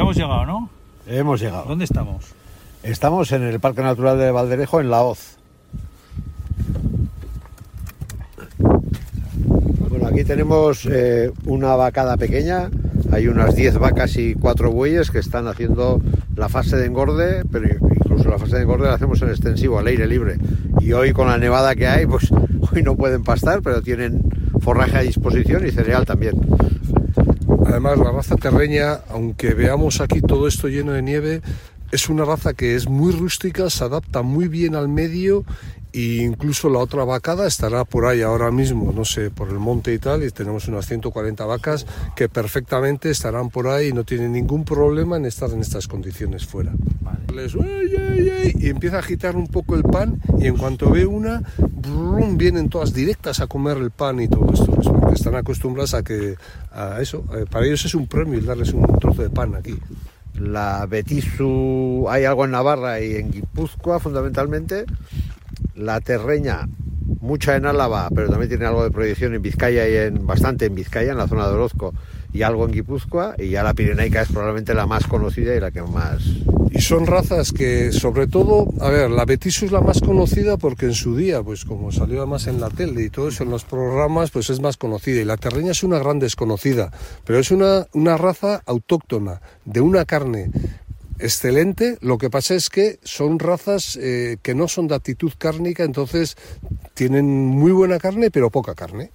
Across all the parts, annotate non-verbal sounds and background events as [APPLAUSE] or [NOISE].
Ya hemos llegado, ¿no? Hemos llegado. ¿Dónde estamos? Estamos en el Parque Natural de Valderejo, en La Hoz. Bueno, aquí tenemos eh, una vacada pequeña. Hay unas 10 vacas y 4 bueyes que están haciendo la fase de engorde, pero incluso la fase de engorde la hacemos en extensivo, al aire libre. Y hoy con la nevada que hay, pues [LAUGHS] hoy no pueden pastar, pero tienen forraje a disposición y cereal también. Además, la raza terreña, aunque veamos aquí todo esto lleno de nieve, es una raza que es muy rústica, se adapta muy bien al medio e incluso la otra vacada estará por ahí ahora mismo, no sé, por el monte y tal, y tenemos unas 140 vacas que perfectamente estarán por ahí y no tienen ningún problema en estar en estas condiciones fuera. Les, "Ey, ey, ey", y empieza a agitar un poco el pan y en cuanto ve una, brum, vienen todas directas a comer el pan y todo esto, pues, porque están acostumbradas a que a eso, eh, para ellos es un premio el darles un trozo de pan aquí. La Betisu, hay algo en Navarra y en Guipúzcoa fundamentalmente. La terreña, mucha en Álava, pero también tiene algo de proyección en Vizcaya y en bastante en Vizcaya, en la zona de Orozco, y algo en Guipúzcoa. Y ya la pirenaica es probablemente la más conocida y la que más. Y son razas que, sobre todo, a ver, la Betisu es la más conocida porque en su día, pues como salió además en la tele y todo eso en los programas, pues es más conocida. Y la terreña es una gran desconocida, pero es una, una raza autóctona, de una carne excelente. Lo que pasa es que son razas eh, que no son de actitud cárnica, entonces tienen muy buena carne, pero poca carne.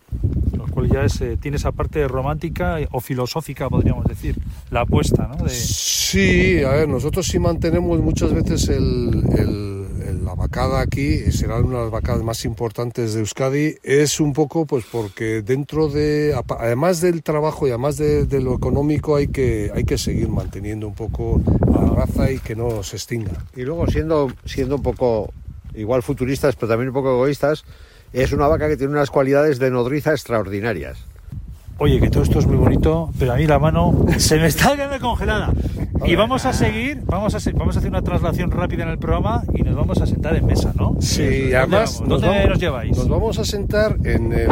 Lo cual ya es, eh, tiene esa parte romántica o filosófica, podríamos decir, la apuesta, ¿no? De, Sí, a ver, nosotros sí mantenemos muchas veces el, el- el- la vacada aquí, será una de las vacadas más importantes de Euskadi, es un poco pues porque dentro de, además del trabajo y además de, de lo económico hay que, hay que seguir manteniendo un poco la raza y que no se extinga. Y luego siendo, siendo un poco igual futuristas, pero también un poco egoístas, es una vaca que tiene unas cualidades de nodriza extraordinarias. Oye, que todo esto es muy bonito, pero a mí la mano se me está quedando congelada. Y vamos a seguir, vamos a, se- vamos a hacer una traslación rápida en el programa y nos vamos a sentar en mesa, ¿no? Sí, y ¿Dónde además vamos? ¿Dónde vamos- nos lleváis? Nos vamos a sentar en el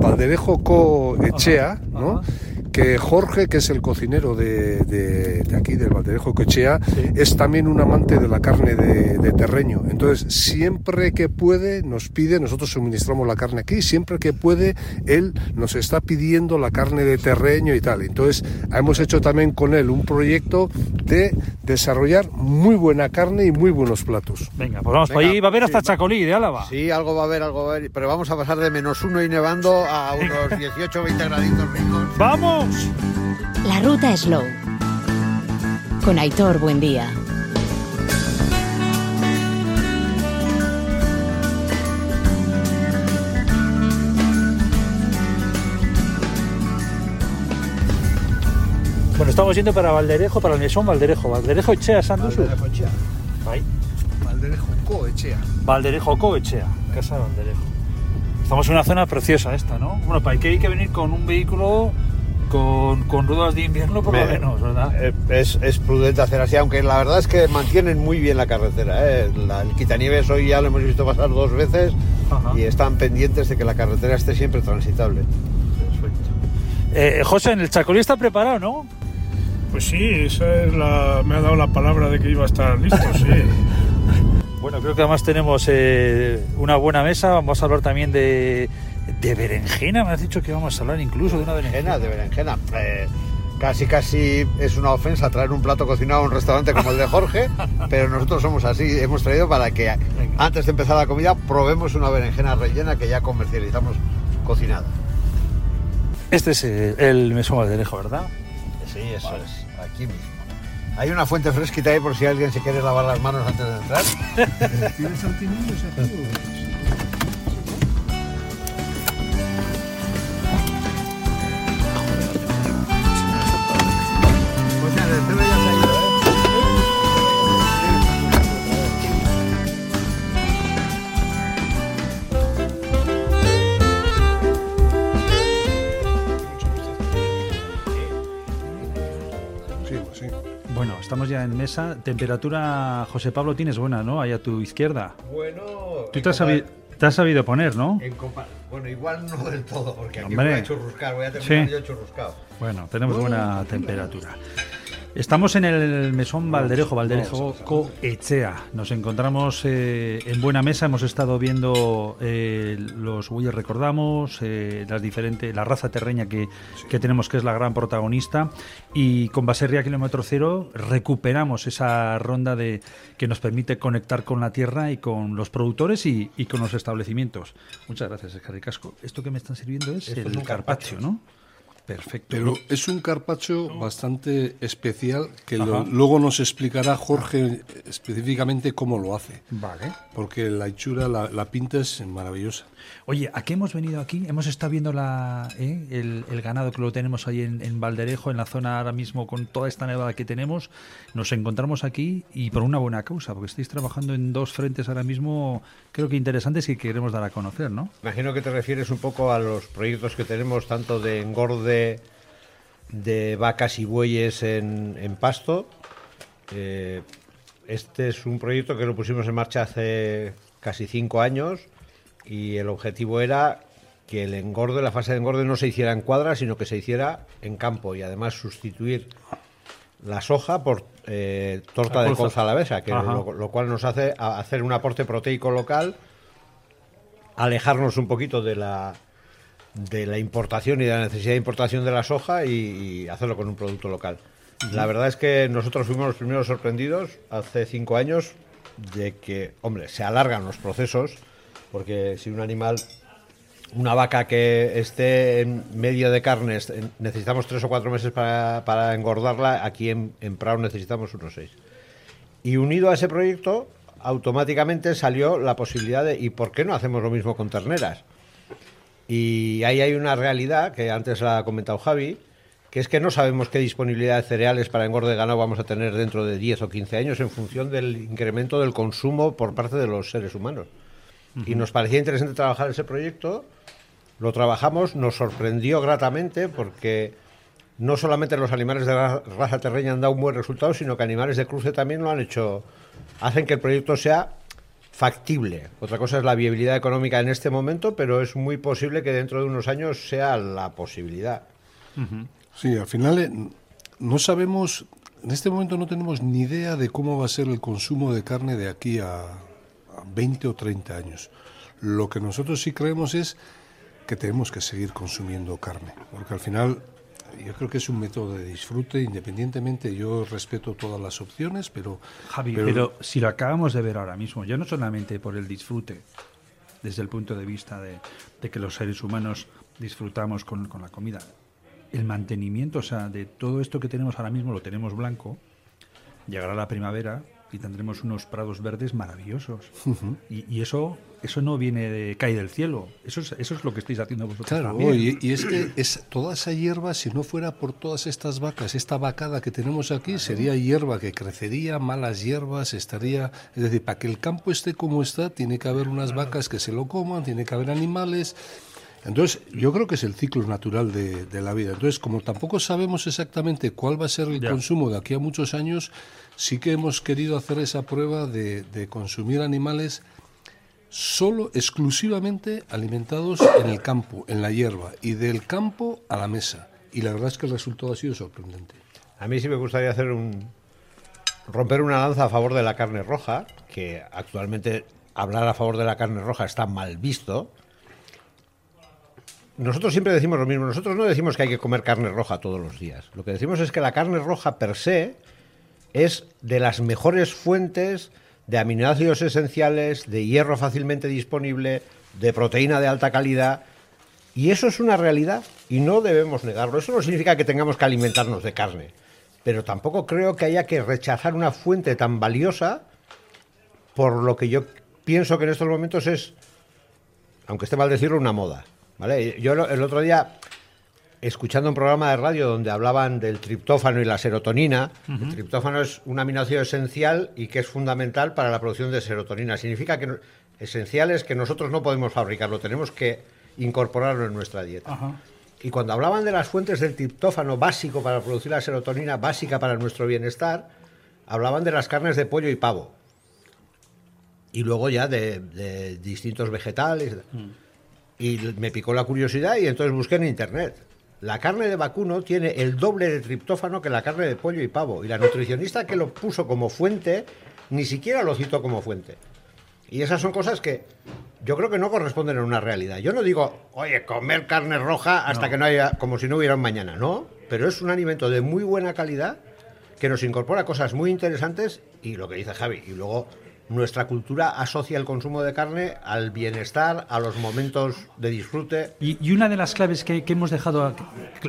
Valderejo Co Echea, Ajá, ¿no? ajá. Que Jorge, que es el cocinero de, de- de aquí, del Valderejo Cochea, es también un amante de la carne de, de terreño. Entonces, siempre que puede, nos pide, nosotros suministramos la carne aquí, siempre que puede, él nos está pidiendo la carne de terreño y tal. Entonces, hemos hecho también con él un proyecto de desarrollar muy buena carne y muy buenos platos. Venga, pues vamos, por Venga, ahí va a haber hasta sí, Chacolí de Álava. Sí, algo va a haber, algo va a haber, pero vamos a pasar de menos uno y nevando a unos 18 20 graditos ricos. ¡Vamos! La ruta Slow. Con Aitor Buendía. Bueno, estamos yendo para Valderejo, para el mesón Valderejo. Valderejo Echea, Sandusu. Ahí. Valderejo Co Echea. Valderejo Coechea, casa de Valderejo. Estamos en una zona preciosa esta, ¿no? Bueno, para que hay que venir con un vehículo con, con ruedas de invierno por lo Me- menos, ¿verdad? Eh, Es, es prudente hacer así, aunque la verdad es que mantienen muy bien la carretera. ¿eh? La- el quitanieves hoy ya lo hemos visto pasar dos veces Ajá. y están pendientes de que la carretera esté siempre transitable. Eh, José, en el Chacolí está preparado, ¿no? Pues sí, esa es la, me ha dado la palabra de que iba a estar listo, sí. [LAUGHS] Bueno, creo que además tenemos eh, una buena mesa. Vamos a hablar también de, de berenjena. Me has dicho que vamos a hablar incluso de una berenjena. De berenjena. Eh, casi, casi es una ofensa traer un plato cocinado a un restaurante como el de Jorge, [LAUGHS] pero nosotros somos así. Hemos traído para que antes de empezar la comida probemos una berenjena rellena que ya comercializamos cocinada. Este es eh, el mesón Valderejo, ¿verdad? Sí, eso es, aquí mismo. Hay una fuente fresquita ahí por si alguien se quiere lavar las manos antes de entrar. [LAUGHS] [LAUGHS] ¿Tienes Ya en mesa. Temperatura, José Pablo, tienes buena, ¿no? Ahí a tu izquierda. Bueno, Tú te has, sabi- te has sabido poner, ¿no? En Bueno, igual no del todo, porque aquí Hombre. voy a churruscar, voy a terminar Sí. yo churruscado. Bueno, tenemos buena temperatura. Estamos en el mesón Valderejo, Valderejo Coechea. Nos encontramos eh, en buena mesa. Hemos estado viendo eh, los bueyes, recordamos, eh, las diferentes, la raza terreña que, que, tenemos, que es la gran protagonista. Y con Baserria Kilómetro Cero recuperamos esa ronda de que nos permite conectar con la tierra y con los productores y, y con los establecimientos. Muchas gracias, Escarricasco. Esto que me están sirviendo es el es un carpaccio, ¿no? Perfecto. Pero es un carpacho bastante especial que lo- luego nos explicará Jorge específicamente cómo lo hace. Vale. Porque la hechura, la, la pinta es maravillosa. Oye, ¿a qué hemos venido aquí? Hemos estado viendo la, ¿eh? el, el ganado que lo tenemos ahí en, Valderejo, en la zona ahora mismo con toda esta nevada que tenemos. Nos encontramos aquí y por una buena causa, porque estáis trabajando en dos frentes ahora mismo, creo que interesantes que queremos dar a conocer, ¿no? Imagino que te refieres un poco a los proyectos que tenemos tanto de engorde de vacas y bueyes en, en pasto. Eh, este es un proyecto que lo pusimos en marcha hace casi cinco años y el objetivo era que el engorde, la fase de engorde no se hiciera en cuadra, sino que se hiciera en campo y además sustituir la soja por eh, torta de colza. alavesa, que lo, lo cual nos hace hacer un aporte proteico local alejarnos un poquito de la de la importación y de la necesidad de importación de la soja y, y hacerlo con un producto local. La verdad es que nosotros fuimos los primeros sorprendidos hace cinco años de que, hombre, se alargan los procesos, porque si un animal, una vaca que esté en medio de carnes, necesitamos tres o cuatro meses para, para engordarla, aquí en, en Prado necesitamos unos seis. Y unido a ese proyecto, automáticamente salió la posibilidad de, ¿y por qué no hacemos lo mismo con terneras? Y ahí hay una realidad que antes la ha comentado Javi, que es que no sabemos qué disponibilidad de cereales para engorde de ganado vamos a tener dentro de 10 o 15 años en función del incremento del consumo por parte de los seres humanos. Y nos parecía interesante trabajar ese proyecto, lo trabajamos, nos sorprendió gratamente porque no solamente los animales de ra- raza terreña han dado un buen resultado, sino que animales de cruce también lo han hecho, hacen que el proyecto sea factible. Otra cosa es la viabilidad económica en este momento, pero es muy posible que dentro de unos años sea la posibilidad. Sí, al final eh, no sabemos, en este momento no tenemos ni idea de cómo va a ser el consumo de carne de aquí a 20 o 30 años. Lo que nosotros sí creemos es que tenemos que seguir consumiendo carne, porque al final yo creo que es un método de disfrute, independientemente, yo respeto todas las opciones, pero... Javi, pero, si lo acabamos de ver ahora mismo, ya no solamente por el disfrute, desde el punto de vista de, de que los seres humanos disfrutamos con, con la comida, el mantenimiento, o sea, de todo esto que tenemos ahora mismo lo tenemos blanco, llegará la primavera y tendremos unos prados verdes maravillosos. y, y eso eso no viene de cae del cielo. Eso es, eso es lo que estáis haciendo vosotros Claro, también. y, y es que es, toda esa hierba, si no fuera por todas estas vacas, esta vacada que tenemos aquí, sería hierba que crecería, malas hierbas, estaría... Es decir, para que el campo esté como está, tiene que haber unas vacas que se lo coman, tiene que haber animales... Entonces, yo creo que es el ciclo natural de, de la vida. Entonces, como tampoco sabemos exactamente cuál va a ser el Ya. consumo de aquí a muchos años, sí que hemos querido hacer esa prueba de, de consumir animales solo, exclusivamente alimentados en el campo, en la hierba, y del campo a la mesa. Y la verdad es que el resultado ha sido sorprendente. A mí sí me gustaría hacer un romper una lanza a favor de la carne roja, que actualmente hablar a favor de la carne roja está mal visto. Nosotros siempre decimos lo mismo, nosotros no decimos que hay que comer carne roja todos los días. Lo que decimos es que la carne roja per se es de las mejores fuentes de aminoácidos esenciales, de hierro fácilmente disponible, de proteína de alta calidad. Y eso es una realidad y no debemos negarlo. Eso no significa que tengamos que alimentarnos de carne. Pero tampoco creo que haya que rechazar una fuente tan valiosa por lo que yo pienso que en estos momentos es, aunque esté mal decirlo, una moda. ¿Vale? Yo el otro día, escuchando un programa de radio donde hablaban del triptófano y la serotonina, el triptófano es un aminoácido esencial y que es fundamental para la producción de serotonina. Significa que no- esencial es que nosotros no podemos fabricarlo, tenemos que incorporarlo en nuestra dieta. Y cuando hablaban de las fuentes del triptófano básico para producir la serotonina básica para nuestro bienestar, hablaban de las carnes de pollo y pavo. Y luego ya de, de distintos vegetales. Y me picó la curiosidad y entonces busqué en internet. la carne de vacuno tiene el doble de triptófano que la carne de pollo y pavo. Y la nutricionista que lo puso como fuente, ni siquiera lo citó como fuente. Y esas son cosas que yo creo que no corresponden a una realidad. Yo no digo, oye, comer carne roja hasta que no haya, como si no hubiera un mañana, no. Pero es un alimento de muy buena calidad que nos incorpora cosas muy interesantes y lo que dice Javi. Y luego nuestra cultura asocia el consumo de carne al bienestar, a los momentos de disfrute. Y, y una de las claves que, que hemos dejado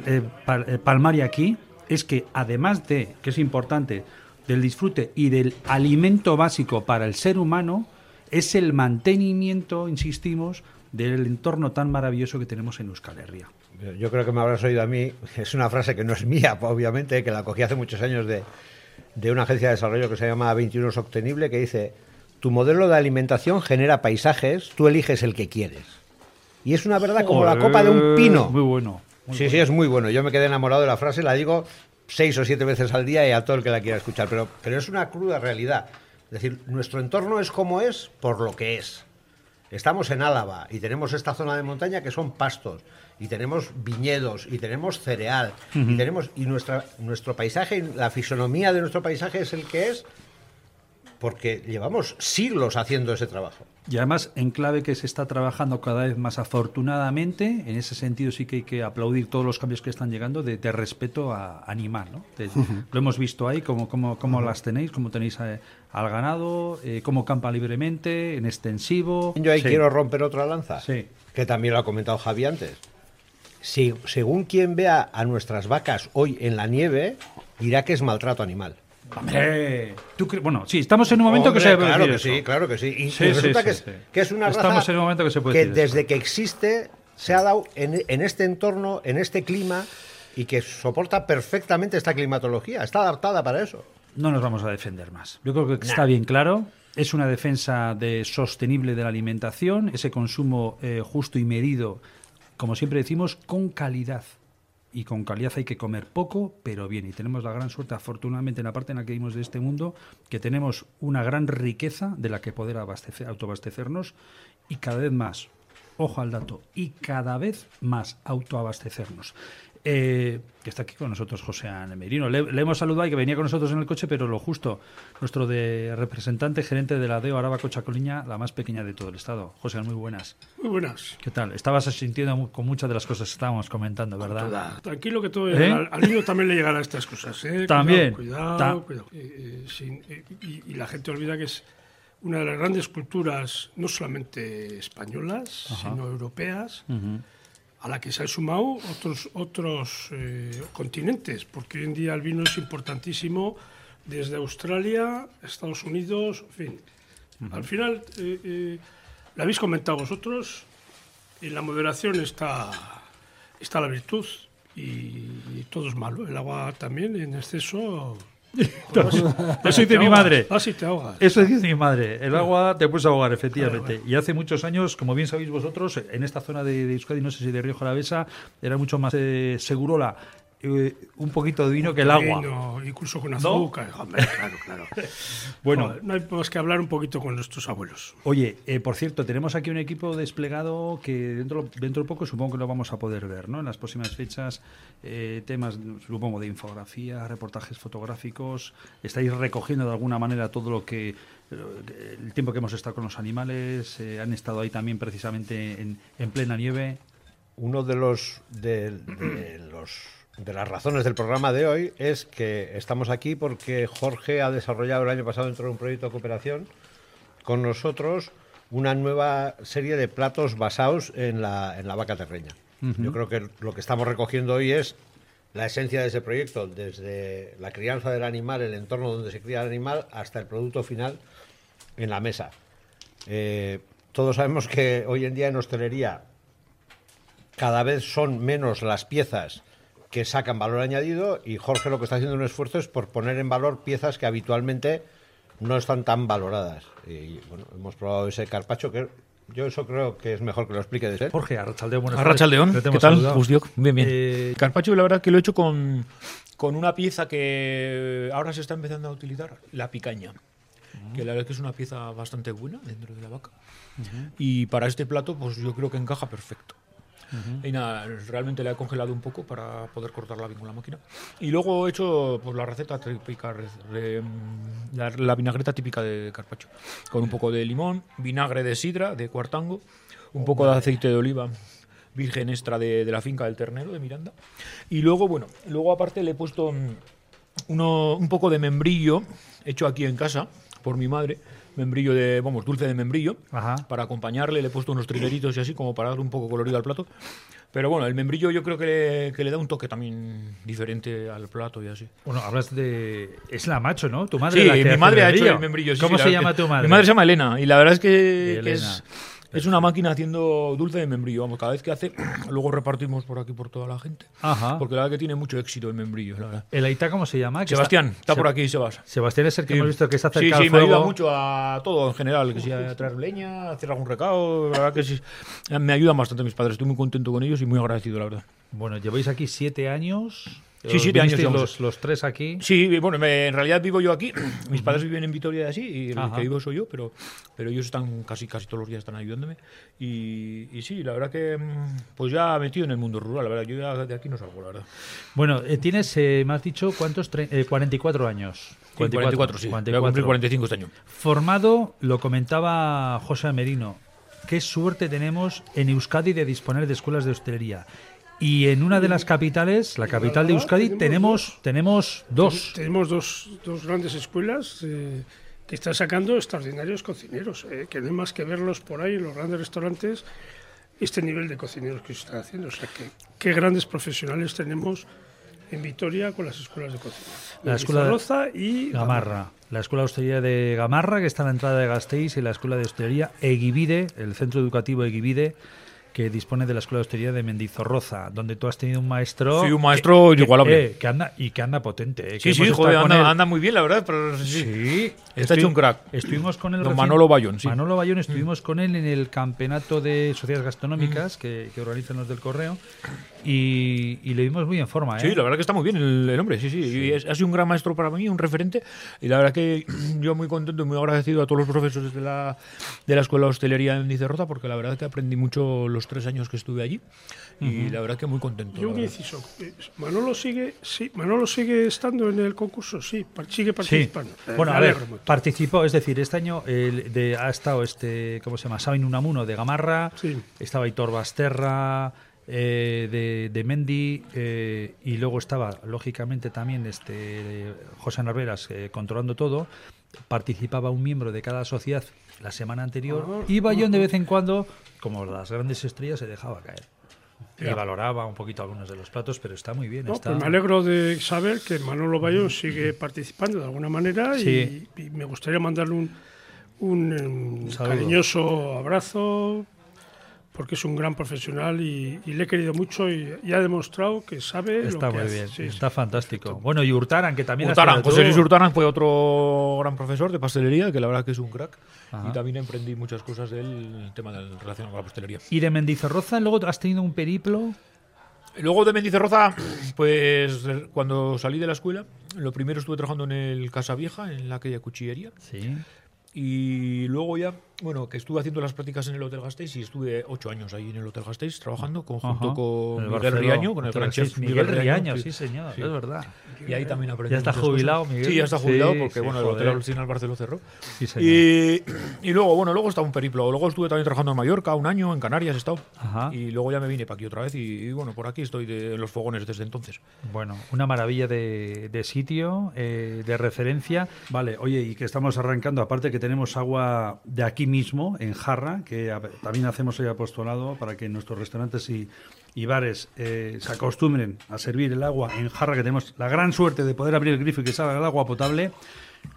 eh, pal- eh, palmar y aquí es que además de, que es importante, del disfrute y del alimento básico para el ser humano, es el mantenimiento, insistimos, del entorno tan maravilloso que tenemos en Euskal Herria. Yo creo que me habrás oído a mí, es una frase que no es mía, obviamente, que la cogí hace muchos años de, de una agencia de desarrollo que se llama 21 Sostenible, que dice, tu modelo de alimentación genera paisajes, tú eliges el que quieres. Y es una verdad como la copa de un pino. Muy bueno. muy Sí, sí, es muy bueno. Yo me quedé enamorado de la frase, la digo seis o siete veces al día y a todo el que la quiera escuchar, pero, pero es una cruda realidad. Es decir, nuestro entorno es como es por lo que es. Estamos en Álava y tenemos esta zona de montaña que son pastos y tenemos viñedos y tenemos cereal y tenemos y nuestra nuestro paisaje, la fisonomía de nuestro paisaje es el que es porque llevamos siglos haciendo ese trabajo. Y además, en clave que se está trabajando cada vez más afortunadamente, en ese sentido sí que hay que aplaudir todos los cambios que están llegando de, de respeto a animal. ¿no? De- Lo hemos visto ahí, cómo, cómo, cómo las tenéis, cómo tenéis eh, al ganado, eh, cómo campa libremente, en extensivo. Yo ahí Sí. quiero romper otra lanza, Sí. que también lo ha comentado Javi antes. Si, según quien vea a nuestras vacas hoy en la nieve, dirá que es maltrato animal. Hombre, ¿tú cre- bueno, sí, estamos en un momento Hombre, que se puede Claro que sí, claro que sí. Y, Sí, y resulta sí, que, es, que una raza Estamos en un momento que se puede decir desde eso. que existe se ha dado en, en este entorno, en este clima, y que soporta perfectamente esta climatología. Está adaptada para eso. No nos vamos a defender más. Yo creo que está bien claro. Es una defensa de sostenible de la alimentación, ese consumo eh, justo y medido, como siempre decimos, con calidad. Y con calidad hay que comer poco, pero bien. Y tenemos la gran suerte, afortunadamente, en la parte en la que vivimos de este mundo, que tenemos una gran riqueza de la que poder abastecer, autoabastecernos y cada vez más, ojo al dato, y cada vez más autoabastecernos. Eh, que está aquí con nosotros José Ana Merino. Le, le hemos saludado y que venía con nosotros en el coche, pero lo justo, nuestro de representante gerente de la DEO Araba Cochacoliña, la más pequeña de todo el estado. José, muy buenas. Muy buenas. ¿Qué tal? Estabas sintiendo con muchas de las cosas que estábamos comentando, ¿verdad? Tranquilo que todo ¿Eh? al, al niño también le llegarán estas cosas. ¿eh? También. Cuidado, cuidado. cuidado. Eh, eh, sin- eh, y, y la gente olvida que es una de las grandes culturas, no solamente españolas, sino europeas, a la que se han sumado otros, otros eh, continentes, porque hoy en día el vino es importantísimo desde Australia, Estados Unidos, en fin. Al final, eh, eh, lo habéis comentado vosotros, en la moderación está, está la virtud y, y todo es malo. El agua también en exceso... [LAUGHS] Eso dice mi madre. Así te ahogas. Eso dice mi madre. El agua te puedes ahogar, efectivamente. Y hace muchos años, como bien sabéis vosotros, en esta zona de, de Euskadi, no sé si de Río Jalavesa, era mucho más eh, segurola eh, un poquito de vino que el agua. Vino, incluso con azúcar. Hombre, claro, claro. [LAUGHS] Bueno, Joder, no hay más que hablar un poquito con nuestros abuelos. Oye, eh, por cierto, tenemos aquí un equipo desplegado que dentro, dentro de poco supongo que lo vamos a poder ver, ¿no? En las próximas fechas, eh, temas, supongo, de infografía, reportajes fotográficos. Estáis recogiendo de alguna manera todo lo que. eh, El tiempo que hemos estado con los animales, eh, han estado ahí también precisamente en, en plena nieve. Uno de los de, de los de las razones del programa de hoy es que estamos aquí porque Jorge ha desarrollado el año pasado dentro de un proyecto de cooperación con nosotros una nueva serie de platos basados en la, en la vaca terreña. Yo creo que lo que estamos recogiendo hoy es la esencia de ese proyecto, desde la crianza del animal, el entorno donde se cría el animal, hasta el producto final en la mesa. Eh, todos sabemos que hoy en día en hostelería cada vez son menos las piezas que sacan valor añadido y Jorge lo que está haciendo un esfuerzo es por poner en valor piezas que habitualmente no están tan valoradas. Y bueno, hemos probado ese carpacho que yo eso creo que es mejor que lo explique de él. Jorge, Arrachaldeón, buenas Arrachaldeón, ¿qué tal? saludado. Gusdiok, bien, bien. Eh, Carpaccio, la verdad que lo he hecho con, con una pieza que ahora se está empezando a utilizar, la picaña. Que la verdad que es una pieza bastante buena dentro de la vaca. Y para este plato, pues yo creo que encaja perfecto. Y nada, realmente la he congelado un poco para poder cortarla bien con la máquina. Y luego he hecho pues, la receta típica, la, vinagreta típica de carpacho, con un poco de limón, vinagre de sidra, de cuartango, un poco de aceite de oliva virgen extra de, de la finca del ternero de Miranda. Y luego, bueno, luego aparte le he puesto mm, uno, un poco de membrillo hecho aquí en casa por mi madre membrillo de, vamos, dulce de membrillo, Ajá. para acompañarle, le he puesto unos trileritos y así, como para darle un poco colorido al plato. Pero bueno, el membrillo yo creo que le, que le da un toque también diferente al plato y así. Bueno, hablas de. Es la macho, ¿no? Tu madre. Sí, la que mi hace madre ha hecho el membrillo. sí, ¿Cómo sí, se la llama tu madre? Mi madre se llama Elena y la verdad es que, que es, es una máquina haciendo dulce de membrillo. Vamos, cada vez que hace, [CLEARS THROAT] luego repartimos por aquí por toda la gente. Ajá. Porque la verdad que tiene mucho éxito el membrillo, la verdad. ¿El Aita cómo se llama? Sebastián, está, por Se- aquí, Sebas. Sebastián es el que Sí. hemos visto que está Sí, cerca sí, al me ayuda fuego. mucho a todo en general, que sea traer leña, hacer algún recado, la verdad que sí. Me ayudan bastante mis padres, estoy muy contento con ellos y muy agradecido, la verdad. Bueno, lleváis aquí siete años. Sí, Os siete años. Los, los tres aquí. Sí, bueno, me- en realidad vivo yo aquí, [CLEARS THROAT] mis padres viven en Vitoria y así, y el Ajá. que vivo soy yo, pero, pero ellos están casi, casi todos los días están ayudándome. Y, y sí, la verdad que mm, pues ya metido en el mundo rural, la verdad, yo ya de aquí no salgo, la verdad. Bueno, eh, tienes, eh, me has dicho, ¿cuántos? Tre- eh, 44 años. 44, sí, voy a cumplir 45 este año. Formado, lo comentaba José Merino, qué suerte tenemos en Euskadi de disponer de escuelas de hostelería. Y en una de las capitales, la capital de Euskadi, tenemos, tenemos dos. Tenemos dos, dos grandes escuelas eh, que están sacando extraordinarios cocineros, eh, que no hay más que verlos por ahí en los grandes restaurantes, este nivel de cocineros que se están haciendo. O sea, que qué grandes profesionales tenemos en Vitoria con las escuelas de cocina. La escuela de- Roza y Gamarra, la Escuela de Hostelería de Gamarra, que está a la entrada de Gasteiz, y la Escuela de Hostelería Eguivide, el centro educativo Eguivide, que dispone de la Escuela de Hostelería de Mendizorroza, donde tú has tenido un maestro... Sí, un maestro que- inigualable. eh, que anda, y que anda potente. eh, que Sí, sí, hemos joder, anda, muy bien, la verdad, pero sí. Sí, Está hecho un crack. Estuvimos con él Don recién- Manolo Bayón, sí. Mm. Manolo Bayón, estuvimos con él en el campeonato de sociedades gastronómicas que, que organizan los del Correo y, y le vimos muy en forma. ¿eh? Sí, la verdad que está muy bien el, el hombre, sí, sí. Y es- ha sido un gran maestro para mí, un referente. Y la verdad que [CLEARS THROAT] yo muy contento y muy agradecido a todos los profesores de la, de la Escuela de Hostelería en Nicerrota, porque la verdad que aprendí mucho los tres años que estuve allí. Y la verdad que muy contento. Y un inciso. eh, Manolo sigue, sí, Manolo sigue estando en el concurso, sí, par- sigue Sí. participando. Eh, Bueno, a ver, participó, es decir, este año el de, ha estado este, ¿cómo se llama? Sabin Unamuno de Gamarra, Sí. estaba Hitor Basterra eh, de, de Mendi eh, y luego estaba, lógicamente, también este José Narveras eh, controlando todo. Participaba un miembro de cada sociedad la semana anterior y Bayón de vez en cuando, como las grandes estrellas, se dejaba caer. Y valoraba un poquito algunos de los platos, pero está muy bien. No, está... pues me alegro de saber que Manolo Bayón sigue participando de alguna manera Sí. y, y me gustaría mandarle un, cariñoso abrazo porque es un gran profesional y, y le he querido mucho y, y ha demostrado que sabe Está lo que muy hace. bien, Sí, sí. está fantástico. Bueno, y Hurtaran, que también Hurtaran, José. Luis Hurtaran fue otro gran profesor de pastelería, que la verdad que es un crack. Ajá. Y también emprendí muchas cosas del tema del, relacionado con la pastelería. Y de Mendizorroza, luego has tenido un periplo. Luego de Mendizorroza, pues cuando salí de la escuela, lo primero estuve trabajando en el Casa Vieja, en la aquella cuchillería. Sí. Y luego ya, bueno, que estuve haciendo las prácticas en el Hotel Gasteiz y estuve ocho años ahí en el Hotel Gasteiz trabajando conjunto Ajá. con El Miguel Barceló, Riaño, con el gran chef Gasteiz. Miguel Riaño, sí, sí. señor, Sí. es verdad. Y ahí también aprendí Ya está jubilado, cosas. Miguel. Sí, ya está jubilado Sí, porque, sí, bueno, el. Hotel Alcina Albar lo cerró. Y, y luego, bueno, luego está un periplo. Luego estuve también trabajando en Mallorca un año, en Canarias he estado. Ajá. Y luego ya me vine para aquí otra vez y, y, bueno, por aquí estoy de, en los fogones desde entonces. Bueno, una maravilla de, de sitio, eh, de referencia. Vale, oye, y que estamos arrancando, aparte que tenemos agua de aquí mismo, en jarra, que también hacemos hoy apostolado para que nuestros restaurantes y, y bares eh, se acostumbren a servir el agua en jarra, que tenemos la gran suerte de poder abrir el grifo y que salga el agua potable.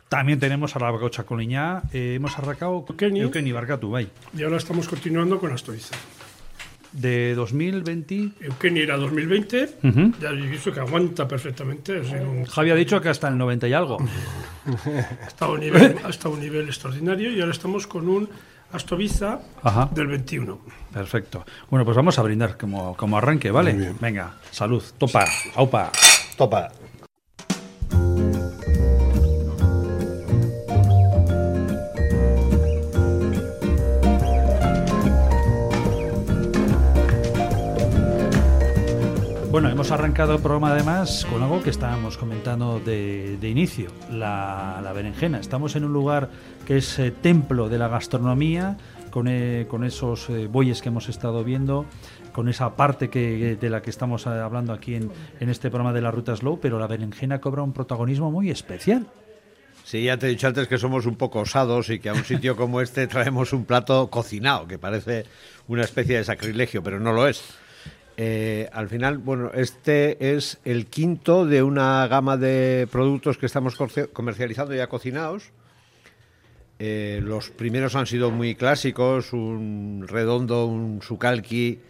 También tenemos a la cocha coliñá, eh, hemos arrancado Eukeni. Eukeni Barkatu, bai. Y ahora estamos continuando con la Astoriza. De 2020. Eukeni era 2020, Ujú. ya habéis visto que aguanta perfectamente. un- Javi ha dicho que hasta el 90 y algo. [LAUGHS] ha estado a un nivel, un nivel extraordinario y ahora estamos con un Astoviza Ajá. del 21. Perfecto. Bueno, pues vamos a brindar como, como arranque, ¿vale? Venga, salud. Topa, aupa. Topa. Hemos arrancado el programa además con algo que estábamos comentando de, inicio, la, berenjena. Estamos en un lugar que es eh, templo de la gastronomía, con, eh, con esos eh, bueyes que hemos estado viendo, con esa parte que, de la que estamos hablando aquí en, en este programa de la Ruta Slow, pero la berenjena cobra un protagonismo muy especial. Sí, ya te he dicho antes que somos un poco osados y que a un sitio como este traemos un plato cocinado, que parece una especie de sacrilegio, pero no lo es. Eh, al final, bueno, este es el quinto de una gama de productos que estamos comercializando ya cocinados. Eh, los primeros han sido muy clásicos, un redondo, un sucalqui,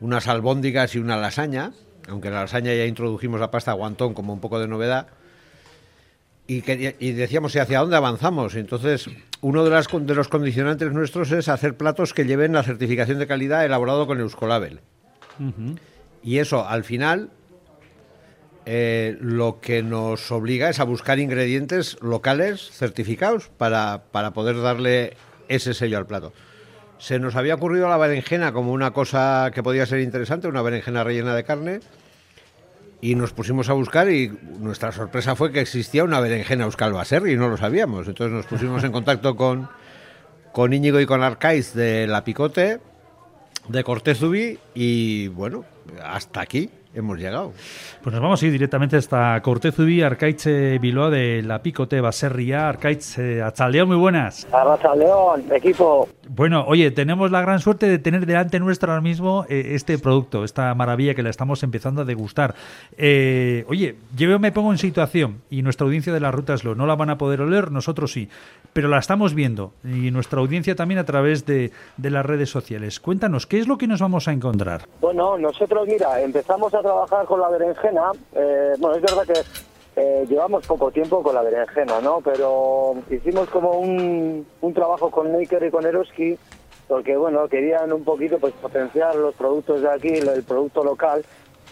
unas albóndigas y una lasaña, aunque en la lasaña ya introdujimos la pasta guantón como un poco de novedad. Y, decíamos, ¿y hacia dónde avanzamos? Entonces, uno de, las, de los condicionantes nuestros es hacer platos que lleven la certificación de calidad elaborado con Euskolabel. Y eso, al final, eh, lo que nos obliga es a buscar ingredientes locales certificados para, para, poder darle ese sello al plato. Se nos había ocurrido la berenjena como una cosa que podía ser interesante, una berenjena rellena de carne, y nos pusimos a buscar y nuestra sorpresa fue que existía una berenjena Euskal Baserri y no lo sabíamos. Entonces nos pusimos en contacto con, con Íñigo y con Arcaiz de La Picote de Cortés Ubi y bueno, hasta aquí hemos llegado. Pues nos vamos a ir directamente hasta Cortés Ubi, Arcaiche Biloa de la Picote Baserria. Arcaiche, Achaleón, muy buenas. León, equipo. Bueno, oye, tenemos la gran suerte de tener delante nuestro ahora mismo eh, este producto, esta maravilla que la estamos empezando a degustar. Eh, oye, yo me pongo en situación y nuestra audiencia de las rutas lo no la van a poder oler, nosotros sí, pero la estamos viendo y nuestra audiencia también a través de, de las redes sociales. Cuéntanos, ¿qué es lo que nos vamos a encontrar? Bueno, nosotros, mira, empezamos a trabajar con la berenjena. Eh, bueno, es verdad que eh, llevamos poco tiempo con la berenjena, ¿no? Pero hicimos como un, un trabajo con Naker y con Eroski, porque, bueno, querían un poquito pues potenciar los productos de aquí, el producto local,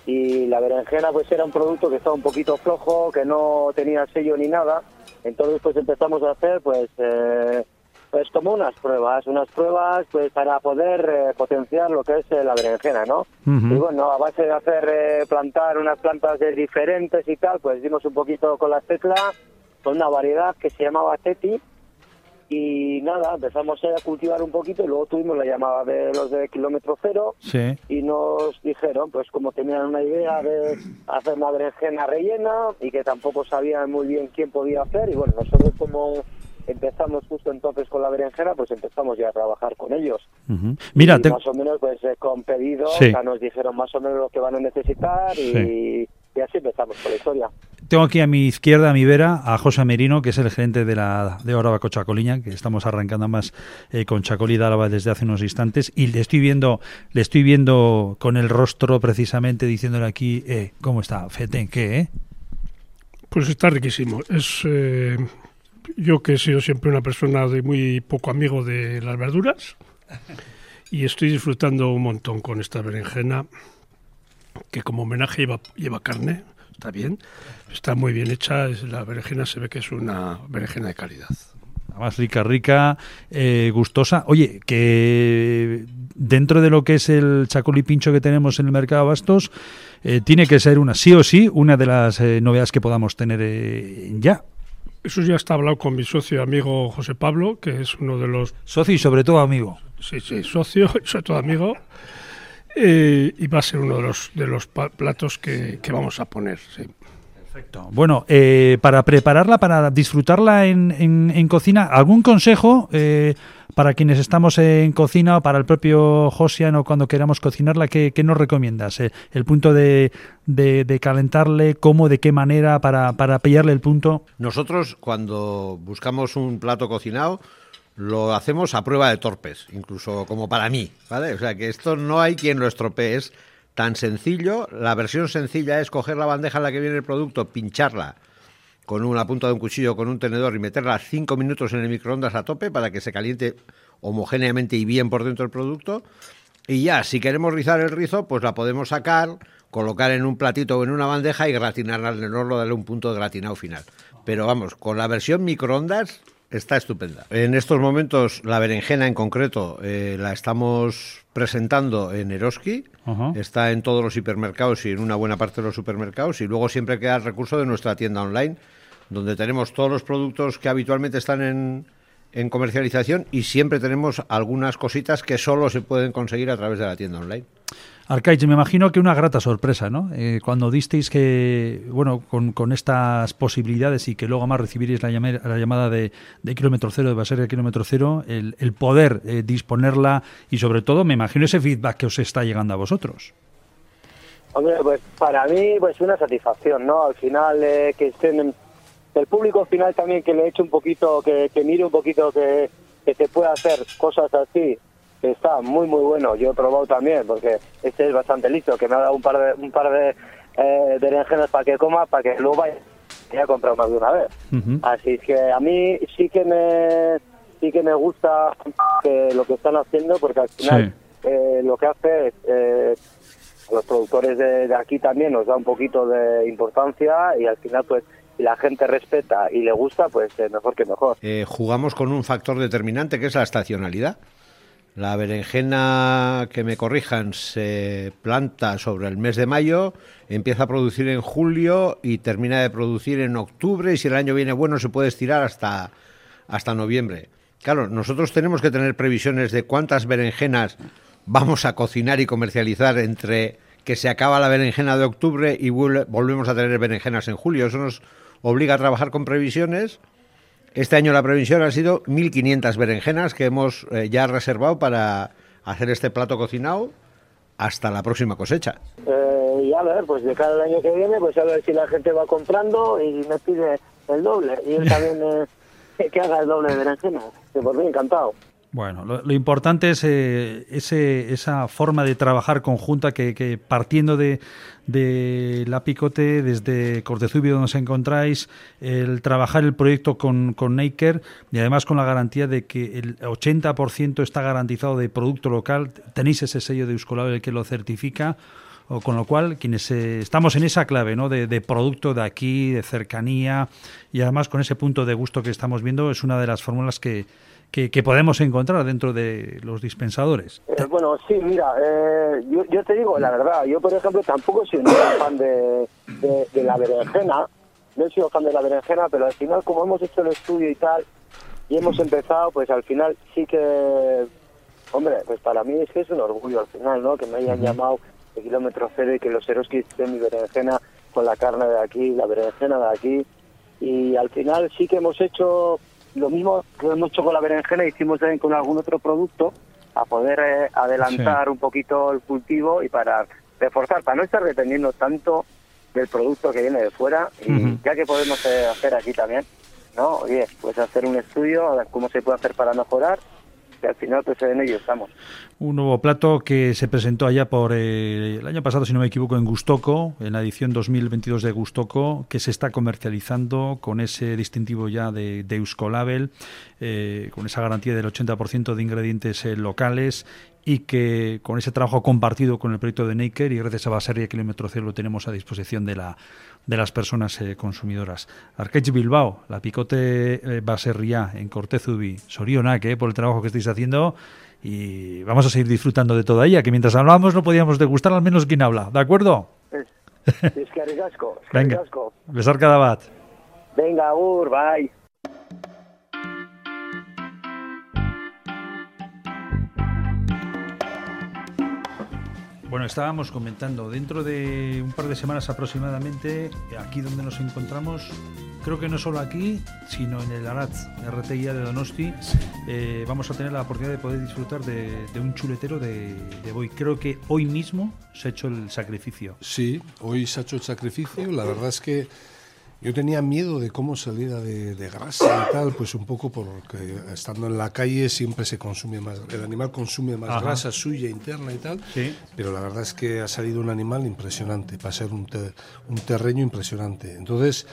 y la berenjena pues era un producto que estaba un poquito flojo, que no tenía sello ni nada, entonces pues empezamos a hacer pues eh, pues como unas pruebas, unas pruebas pues para poder eh, potenciar lo que es eh, la berenjena, ¿no? Y bueno, a base de hacer eh, plantar unas plantas diferentes y tal, pues dimos un poquito con la tecla, con una variedad que se llamaba Teti, y nada, empezamos a cultivar un poquito y luego tuvimos la llamada de los de kilómetro cero y nos dijeron, pues como tenían una idea de hacer una berenjena rellena y que tampoco sabían muy bien quién podía hacer y bueno, nosotros como empezamos justo entonces con la berenjena, pues empezamos ya a trabajar con ellos. Mira, más o menos pues eh, con pedidos, ya nos dijeron más o menos lo que van a necesitar y, así empezamos con la historia. Tengo aquí a mi izquierda, a mi vera, a José Merino, que es el gerente de la de Orabaco Chacoliña, que estamos arrancando más eh, con Chacolí Álava desde hace unos instantes, y le estoy viendo, le estoy viendo con el rostro precisamente diciéndole aquí, eh, ¿cómo está? Feten, ¿qué? Eh? Pues está riquísimo. Es eh, yo que he sido siempre una persona de muy poco amigo de las verduras y estoy disfrutando un montón con esta berenjena que como homenaje lleva, lleva carne, está bien, está muy bien hecha, la berenjena se ve que es una berenjena de calidad. Más rica, rica, eh, gustosa. Oye, que dentro de lo que es el chacoli pincho que tenemos en el mercado Bastos, eh, tiene que ser una, sí o sí, una de las eh, novedades que podamos tener ya. Eso ya está hablado con mi socio y amigo José Pablo, que es uno de los... Socio y sobre todo amigo. Sí, sí, socio y sobre todo amigo. Eh, y va a ser uno de los, de los platos que, vamos a poner, sí. Perfecto. Bueno, eh, para prepararla, para disfrutarla en, en, cocina, ¿algún consejo eh, para quienes estamos en cocina o para el propio Josian o cuando queramos cocinarla, ¿qué, nos recomiendas? Eh, el punto de, de, calentarle, cómo, de qué manera, para, para pillarle el punto. Nosotros cuando buscamos un plato cocinado, lo hacemos a prueba de torpes, incluso como para mí, ¿vale? O sea que esto no hay quien lo estropee, es tan sencillo. La versión sencilla es coger la bandeja en la que viene el producto, pincharla con una punta de un cuchillo con un tenedor y meterla cinco minutos en el microondas a tope para que se caliente homogéneamente y bien por dentro el producto. Y ya, si queremos rizar el rizo, pues la podemos sacar, colocar en un platito o en una bandeja y gratinarla en el horno, darle un punto de gratinado final. Pero vamos, con la versión microondas está estupenda. En estos momentos la berenjena en concreto eh, la estamos presentando en Eroski, está en todos los hipermercados y en una buena parte de los supermercados y luego siempre queda el recurso de nuestra tienda online donde tenemos todos los productos que habitualmente están en, en comercialización y siempre tenemos algunas cositas que solo se pueden conseguir a través de la tienda online. Arcaich, me imagino que una grata sorpresa, ¿no? Eh, cuando disteis que, bueno, con, con, estas posibilidades y que luego más recibiréis la, llamada, la llamada de, de, kilómetro cero, de Baseria kilómetro cero, el, el poder eh, disponerla y sobre todo, me imagino ese feedback que os está llegando a vosotros. Hombre, pues para mí, pues una satisfacción, ¿no? Al final, eh, que estén en el público final también que le eche un poquito, que, que mire un poquito que, que se pueda hacer cosas así, está muy muy bueno. Yo he probado también, porque este es bastante listo, que me ha dado un par de un par de eh, berenjenas para que coma, para que luego vaya a comprar más de una vez. Uh -huh. Así que a mí sí que me sí que me gusta que lo que están haciendo, porque al final sí. eh, lo que hace es eh, los productores de, de aquí también nos da un poquito de importancia y al final pues la gente respeta y le gusta, pues eh, mejor que mejor. Eh, jugamos con un factor determinante que es la estacionalidad. La berenjena, que me corrijan, se planta sobre el mes de mayo, empieza a producir en julio y termina de producir en octubre y si el año viene bueno se puede estirar hasta, hasta noviembre. Claro, nosotros tenemos que tener previsiones de cuántas berenjenas vamos a cocinar y comercializar entre que se acaba la berenjena de octubre y volvemos a tener berenjenas en julio. Eso nos obliga a trabajar con previsiones. Este año la previsión ha sido 1.500 berenjenas que hemos eh, ya reservado para hacer este plato cocinado hasta la próxima cosecha. Eh, y a ver, pues de cada año que viene, pues a ver si la gente va comprando y me pide el doble. Y él también [LAUGHS] eh, que haga el doble de berenjenas. Que por mí encantado. Bueno, lo, lo, importante es eh, ese, esa forma de trabajar conjunta que, que partiendo de, de, la Picote, desde Cortezubio donde os encontráis, el trabajar el proyecto con, con Naker y además con la garantía de que el 80% está garantizado de producto local, tenéis ese sello de Euskolabel que lo certifica, o con lo cual quienes eh, estamos en esa clave ¿no? de, de, producto de aquí, de cercanía y además con ese punto de gusto que estamos viendo es una de las fórmulas que, que, que, podemos encontrar dentro de los dispensadores. Eh, bueno, sí, mira, eh, yo, yo, te digo la verdad, yo por ejemplo tampoco soy un fan de, de, de, la berenjena, no he sido fan de la berenjena, pero al final como hemos hecho el estudio y tal, y hemos empezado, pues al final sí que, hombre, pues para mí es que es un orgullo al final, ¿no? Que me hayan llamado de kilómetro cero y que los Eroski estén mi berenjena con la carne de aquí, la berenjena de aquí, y al final sí que hemos hecho lo mismo que hemos hecho con la berenjena, hicimos también con algún otro producto a poder eh, adelantar sí. un poquito el cultivo y para reforzar, para no estar dependiendo tanto del producto que viene de fuera y uh -huh. ya que podemos eh, hacer aquí también, ¿no? Oye, pues hacer un estudio, a ver cómo se puede hacer para mejorar al final pues en ello estamos. Un nuevo plato que se presentó allá por eh, el año pasado, si no me equivoco, en Gustoco, en la edición 2022 de Gustoco, que se está comercializando con ese distintivo ya de, de Euskolabel, eh, con esa garantía del 80% de ingredientes eh, locales y que con ese trabajo compartido con el proyecto de Naker y gracias a Baseria Kilómetro Cero lo tenemos a disposición de la de las personas eh, consumidoras. Arquech Bilbao, la picote eh, Baserria en Cortezubi, Sorionak, eh, por el trabajo que estáis haciendo y vamos a seguir disfrutando de toda ella, que mientras hablábamos no podíamos degustar al menos quien habla, ¿de acuerdo? Es, es que es que Venga, besar cada bat. Venga, Ur, bye. Bueno, estábamos comentando, dentro de un par de semanas aproximadamente, aquí donde nos encontramos, creo que no solo aquí, sino en el Aratz RTIA de Donosti, eh, vamos a tener la oportunidad de poder disfrutar de, de un chuletero de, de Boy. Creo que hoy mismo se ha hecho el sacrificio. Sí, hoy se ha hecho el sacrificio. La verdad es que yo tenía miedo de cómo saliera de, de, grasa y tal, pues un poco porque estando en la calle siempre se consume más, el animal consume más Ajá. grasa suya interna y tal, sí. pero la verdad es que ha salido un animal impresionante, para ser un, te, un terreño impresionante. Entonces,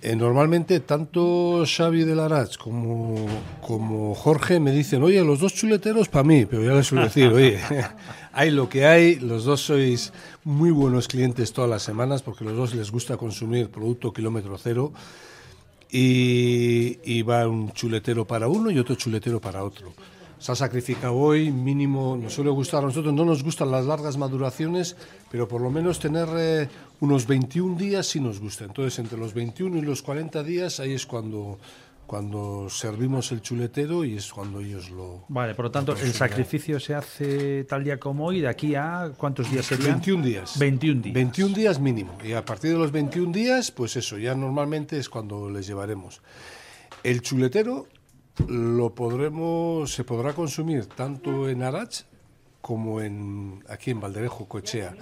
eh, normalmente tanto Xavi de Larach como, como Jorge me dicen, oye, los dos chuleteros para mí, pero ya les suelo decir, oye, [LAUGHS] hay lo que hay, los dos sois muy buenos clientes todas las semanas porque los dos les gusta consumir producto kilómetro cero y, y va un chuletero para uno y otro chuletero para otro. Se ha sacrificado hoy, mínimo, nos suele gustar a nosotros, no nos gustan las largas maduraciones, pero por lo menos tener eh, unos 21 días sí nos gusta. Entonces, entre los 21 y los 40 días, ahí es cuando, cuando servimos el chuletero y es cuando ellos lo... Vale, por lo tanto, el sacrificio se hace tal día como hoy, de aquí a ¿cuántos días serían? 21 días. 21 días. 21 días mínimo. Y a partir de los 21 días, pues eso, ya normalmente es cuando les llevaremos. El chuletero lo podremos, se podrá consumir tanto en Arach como en aquí en Valderejo, Cochea.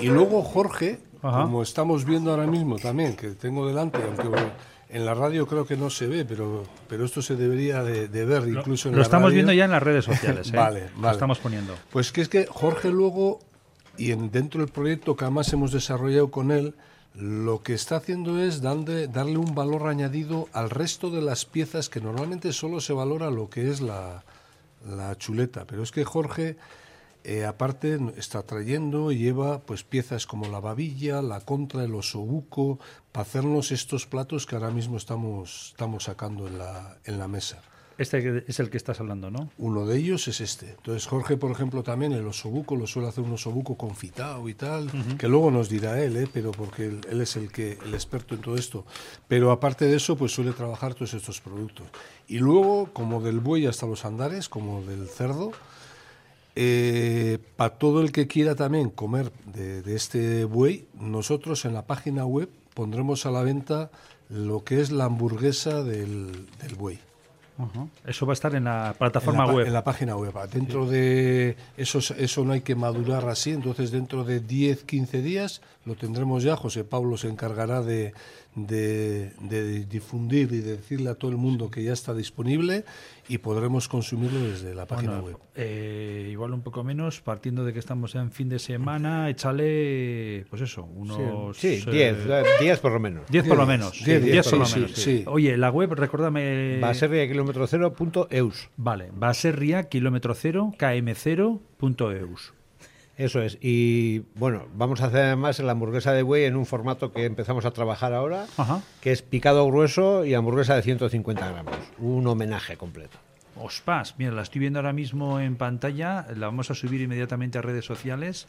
Y luego Jorge, Ajá. como estamos viendo ahora mismo también, que tengo delante, aunque bueno, en la radio creo que no se ve, pero, pero esto se debería de, de ver incluso en Lo la estamos radio. viendo ya en las redes sociales. [LAUGHS] ¿eh? Vale, Lo vale. estamos poniendo. Pues que es que Jorge luego, y en, dentro del proyecto que además hemos desarrollado con él, lo que está haciendo es darle, darle un valor añadido al resto de las piezas que normalmente solo se valora lo que es la, la chuleta. Pero es que Jorge, eh, aparte, está trayendo y lleva pues piezas como la babilla, la contra, el osobuco, para hacernos estos platos que ahora mismo estamos, estamos sacando en la, en la mesa. Este es el que estás hablando, ¿no? Uno de ellos es este. Entonces Jorge, por ejemplo, también el osobuco lo suele hacer un osobuco confitado y tal, que luego nos dirá él, ¿eh? pero porque él, él es el que el experto en todo esto. Pero aparte de eso, pues suele trabajar todos estos productos. Y luego, como del buey hasta los andares, como del cerdo, para todo el que quiera también comer de, de este buey, nosotros en la página web pondremos a la venta lo que es la hamburguesa del, del buey. Ajá. Eso va a estar en la plataforma en la, web. En la página web. Dentro de eso, eso no hay que madurar así, entonces dentro de 10, 15 días lo tendremos ya. José Pablo se encargará de, de- de difundir y de decirle a todo el mundo que ya está disponible y podremos consumirlo desde la página Bueno, web. eh, igual un poco menos, partiendo de que estamos en fin de semana, échale, pues eso, unos... Sí, eh, 10, 10 por lo menos. 10 por lo Diez, menos. diez, 10 diez, por lo menos. sí, sí. Oye, la web, recuérdame... Baserria kilómetro cero punto eus. Vale, baserria kilómetro cero, km0.eus. Eso es. Y bueno, vamos a hacer además la hamburguesa de buey en un formato que empezamos a trabajar ahora, Ajá. que es picado grueso y hamburguesa de 150 gramos. Un homenaje completo. Ospas, mira, la estoy viendo ahora mismo en pantalla, la vamos a subir inmediatamente a redes sociales.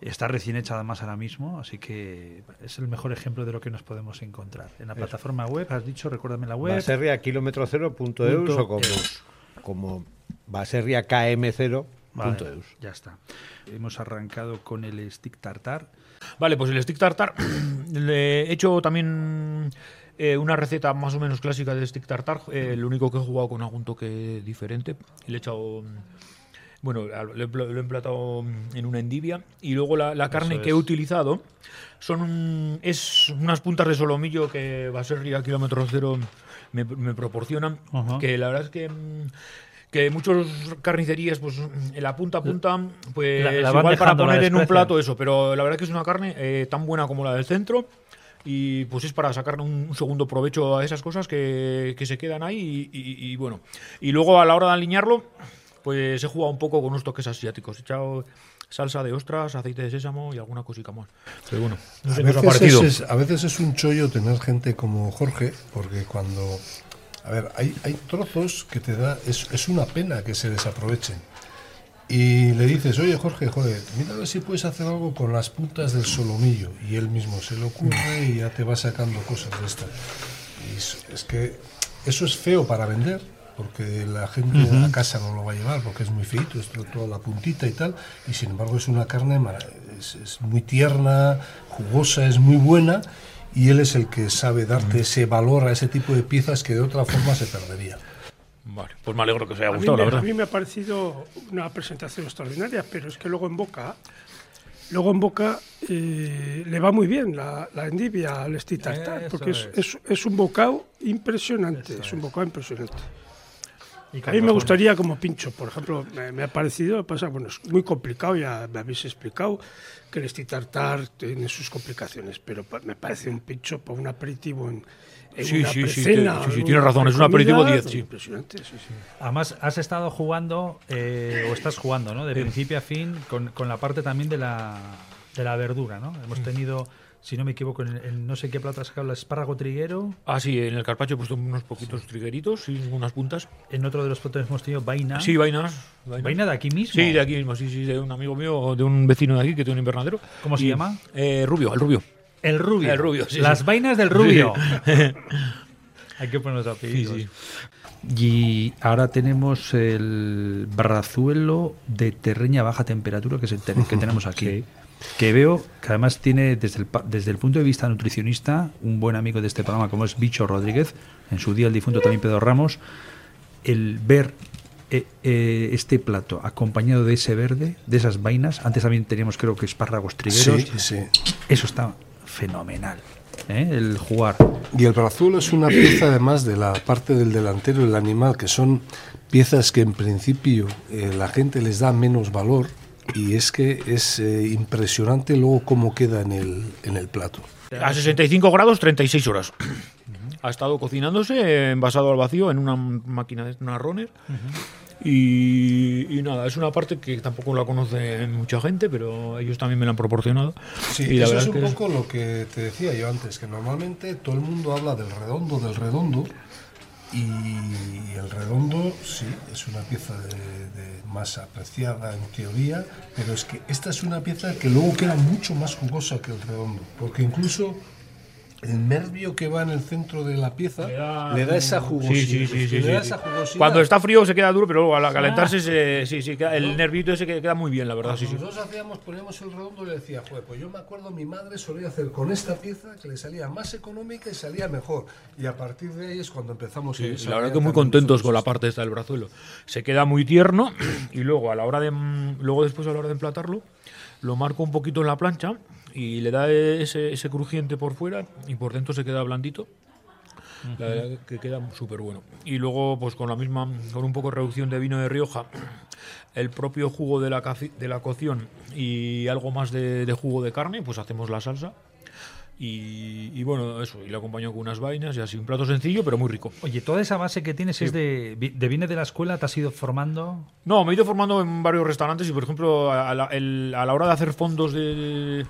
Está recién hecha además ahora mismo, así que es el mejor ejemplo de lo que nos podemos encontrar. En la plataforma web, has dicho, recuérdame la web. Baserria kilómetro cero punto eus Punto o como, eus. como Baserria KM0 Vale, eus. ya está. Hemos arrancado con el stick tartar. Vale, pues el stick tartar. [CLEARS THROAT] Le he hecho también eh, una receta más o menos clásica de stick tartar. eh, lo único que he jugado con algún toque diferente. Le he echado. mm, Bueno, lo he, emplatado en una endivia. Y luego la, la carne que he utilizado son un- es unas puntas de solomillo que va a ser ya kilómetro cero me, me proporcionan. Que la verdad es que. Que muchos carnicerías, pues en la punta a punta, pues La- igual para poner en un plato eso, pero la verdad que es una carne eh, tan buena como la del centro y pues es para sacar un, un segundo provecho a esas cosas que, que se quedan ahí y, y- y bueno. Y luego a la hora de alinearlo, pues he jugado un poco con unos toques asiáticos. He echado salsa de ostras, aceite de sésamo y alguna cosica más. Pero bueno, no A sé veces, es, a veces es un chollo tener gente como Jorge, porque cuando... A ver, hay, hay trozos que te da... Es, es una pena que se desaprovechen. Y le dices, oye Jorge, joder, mira a ver si puedes hacer algo con las puntas del solomillo. Y él mismo se le ocurre y ya te va sacando cosas de estas. Y es, es que eso es feo para vender, porque la gente a casa no lo va a llevar, porque es muy feito, es to- toda la puntita y tal. Y sin embargo es una carne, es, es muy tierna, jugosa, es muy buena. Y él es el que sabe darte ese valor a ese tipo de piezas que de otra forma se perdería. Vale, pues me alegro que os haya A gustado, la me, a verdad. mí me ha parecido una presentación extraordinaria, pero es que luego en Boca, luego en Boca eh, le va muy bien la, la endivia al stick tartar, Eso porque es, es. es- es un bocado impresionante, es un bocado impresionante. A mí me gustaría como pincho, por ejemplo, me, me ha parecido, pasa, bueno, es muy complicado, ya me habéis explicado que el stick tartar tiene sus complicaciones, pero me parece un pincho para un aperitivo en, en Sí, una sí, sí, precena, sí, sí, en tienes razón, es un aperitivo 10, sí. Impresionante, sí, sí. Además, has estado jugando, eh, o estás jugando, ¿no? De principio a fin, con, con la parte también de la, de la verdura, ¿no? Hemos tenido si no me equivoco, en, en no sé qué plato has sacado el espárrago triguero. Ah, sí, en el carpacho he puesto unos poquitos trigueritos y unas puntas. En otro de los platos hemos tenido vaina. Sí, vainas. vainas. ¿Vaina de aquí mismo? Sí, de aquí mismo, sí, sí, de un amigo mío, de un vecino de aquí que tiene un invernadero. ¿Cómo se Y, llama? Eh, Rubio, el Rubio. El rubio. El rubio, sí, Las sí. vainas del rubio. Sí. [LAUGHS] Hay que ponernos apellidos. Sí, Y ahora tenemos el brazuelo de terreña a baja temperatura que, es el que [LAUGHS] tenemos aquí. Que veo que además tiene, desde el, desde el punto de vista nutricionista, un buen amigo de este programa como es Bicho Rodríguez, en su día el difunto también Pedro Ramos, el ver eh, eh, este plato acompañado de ese verde, de esas vainas, antes también teníamos creo que espárragos trigueros, Sí, sí. eso está fenomenal. ¿eh? El jugar. Y el brazuelo es una pieza además de la parte del delantero del animal, que son piezas que en principio la gente les da menos valor y es que es eh, impresionante luego cómo queda en el, en el plato. A 65 grados, 36 horas. Ha estado cocinándose, eh, envasado al vacío en una máquina de una runner. y, y nada, es una parte que tampoco la conoce mucha gente, pero ellos también me la han proporcionado. Sí, y la eso es es un que es- poco lo que te decía yo antes, que normalmente todo el mundo habla del redondo, del redondo, y el redondo sí, es una pieza de, de más apreciada en teoría, pero es que esta es una pieza que luego queda mucho más jugosa que el redondo, porque incluso el nervio que va en el centro de la pieza le da, esa jugosidad. Sí, sí, sí, le da esa jugosidad. Cuando está frío se queda duro, pero luego al calentarse se- sí, sí, queda- el nervito ese que- queda muy bien, la verdad. Sí, sí. Nosotros hacíamos, poníamos el redondo y le decía, joder, pues yo me acuerdo, mi madre solía hacer con esta pieza que le salía más económica y salía mejor. Y a partir de ahí es cuando empezamos a Sí, la verdad que muy contentos con la parte esta del brazuelo. Se queda muy tierno [CLEARS THROAT] y luego a la hora de mm, luego después a la hora de emplatarlo lo marco un poquito en la plancha y le da ese, ese crujiente por fuera y por dentro se queda blandito. La verdad que queda súper bueno. Y luego, pues con la misma, con un poco de reducción de vino de Rioja, el propio jugo de la, de la cocción y algo más de, de jugo de carne, pues hacemos la salsa. Y, y bueno, eso, y le acompaño con unas vainas y así, un plato sencillo pero muy rico. Oye, toda esa base que tienes es de, de viene de la escuela, te has ido formando. No, me he ido formando en varios restaurantes y, por ejemplo, a la, el- a la hora de hacer fondos de,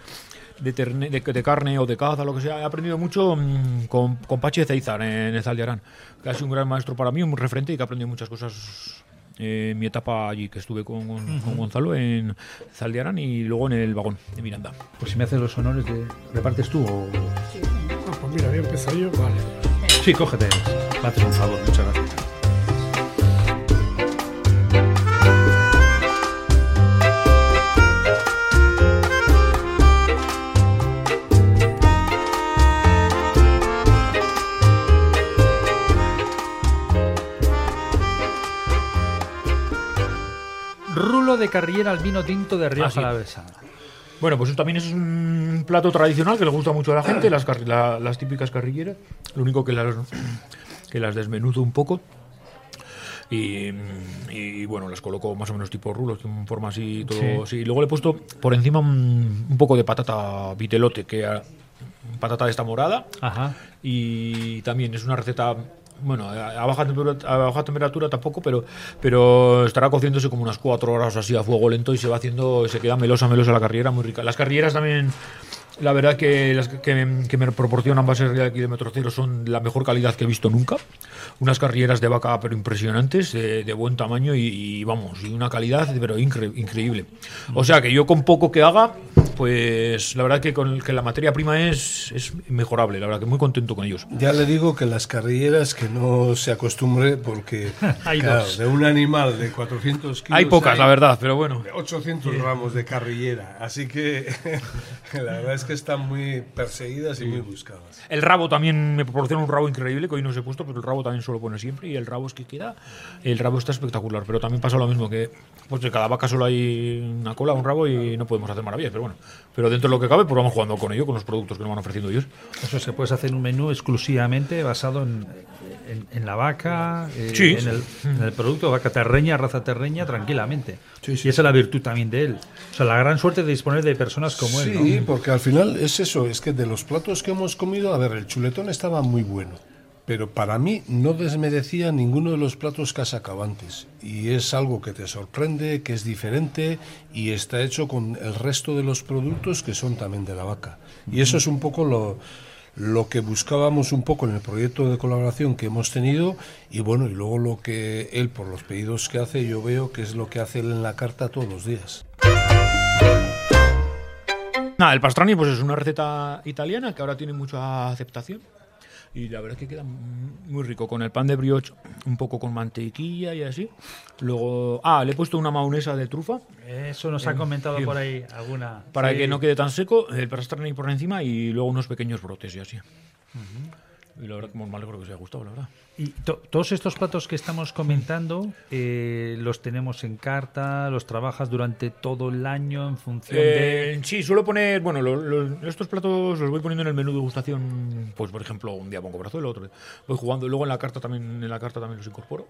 de, terne- de- de carne o de caza, lo que sea, he aprendido mucho mm, con, con Pachi Ceizar en el Zaldiarán, que ha sido un gran maestro para mí, un referente y que he aprendido muchas cosas eh, en mi etapa allí, que estuve con, con Gonzalo en Zaldiarán y luego en el vagón de Miranda. Pues si me haces los honores, de, ¿repartes tú o...? Ah, pues mira, voy a empezar yo. Vale. Sí, cógete. Me haces un favor, muchas gracias. De carrillera al vino tinto de Rioja Ah. Alavesa. Bueno, pues eso también es un plato tradicional que le gusta mucho a la gente, las, la- típicas carrilleras. Lo único que las, [CLEARS THROAT] que las desmenuzo un poco. Y, y, bueno, las coloco más o menos tipo rulos, en forma así. Todo, sí. Y luego le he puesto por encima un, un poco de patata vitelote, que patata de esta morada. Ajá. Y también es una receta, bueno, a baja temperatura, a baja temperatura tampoco, pero, pero estará cociéndose como unas cuatro horas así a fuego lento y se va haciendo, se queda melosa, melosa la carrillera, muy rica. Las carrilleras también, la verdad que las que, que me proporcionan bases de aquí de Metro Cero son la mejor calidad que he visto nunca. Unas carrilleras de vaca pero impresionantes, de, de buen tamaño y, y, vamos, y una calidad pero incre- increíble. O sea que yo con poco que haga, pues la verdad que con que la materia prima es, es mejorable, la verdad que muy contento con ellos. Ya le digo que las carrilleras que no se acostumbre porque [LAUGHS] Hay claro, dos. de un animal de 400 kilos Hay pocas, la verdad, pero bueno. 800 gramos de carrillera, así que [LAUGHS] la verdad es que están muy perseguidas y muy buscadas. El rabo también me proporciona un rabo increíble, que hoy no os he puesto, pero el rabo también suelo poner siempre. Y el rabo es que queda. El rabo está espectacular, pero también pasa lo mismo que. Pues de cada vaca solo hay una cola, un rabo y no podemos hacer maravillas, pero bueno. Pero dentro de lo que cabe, pues vamos jugando con ello, con los productos que nos van ofreciendo ellos. Eso se puede hacer un menú exclusivamente basado en, en- en la vaca, eh, Sí. en, el, en el producto vaca terreña, raza terreña, tranquilamente. y esa es la virtud también de él. O sea, la gran suerte de disponer de personas como él. Sí, ¿no? porque al final es eso, es que de los platos que hemos comido, a ver, el chuletón estaba muy bueno. Pero para mí no desmerecía ninguno de los platos que has antes. Y es algo que te sorprende, que es diferente y está hecho con el resto de los productos que son también de la vaca. Y eso es un poco lo, lo que buscábamos un poco en el proyecto de colaboración que hemos tenido y bueno, y luego lo que él, por los pedidos que hace, yo veo que es lo que hace él en la carta todos los días. Nada, el pastrani pues es una receta italiana que ahora tiene mucha aceptación. Y la verdad es que queda muy rico con el pan de brioche, un poco con mantequilla y así. Luego, ah, le he puesto una maonesa de trufa. Eso nos ha Eh, comentado sí. por ahí alguna. Para Sí. que no quede tan seco, el pastrani por encima y luego unos pequeños brotes y así. Y la verdad que me alegro que os haya gustado, la verdad. Y to- todos estos platos que estamos comentando eh, los tenemos en carta, los trabajas durante todo el año en función de. Eh, sí, suelo poner, bueno, lo- lo- estos platos los voy poniendo en el menú de gustación, pues por ejemplo, un día pongo brazuelo, otro día voy jugando, y luego en la carta también, en la carta también los incorporo.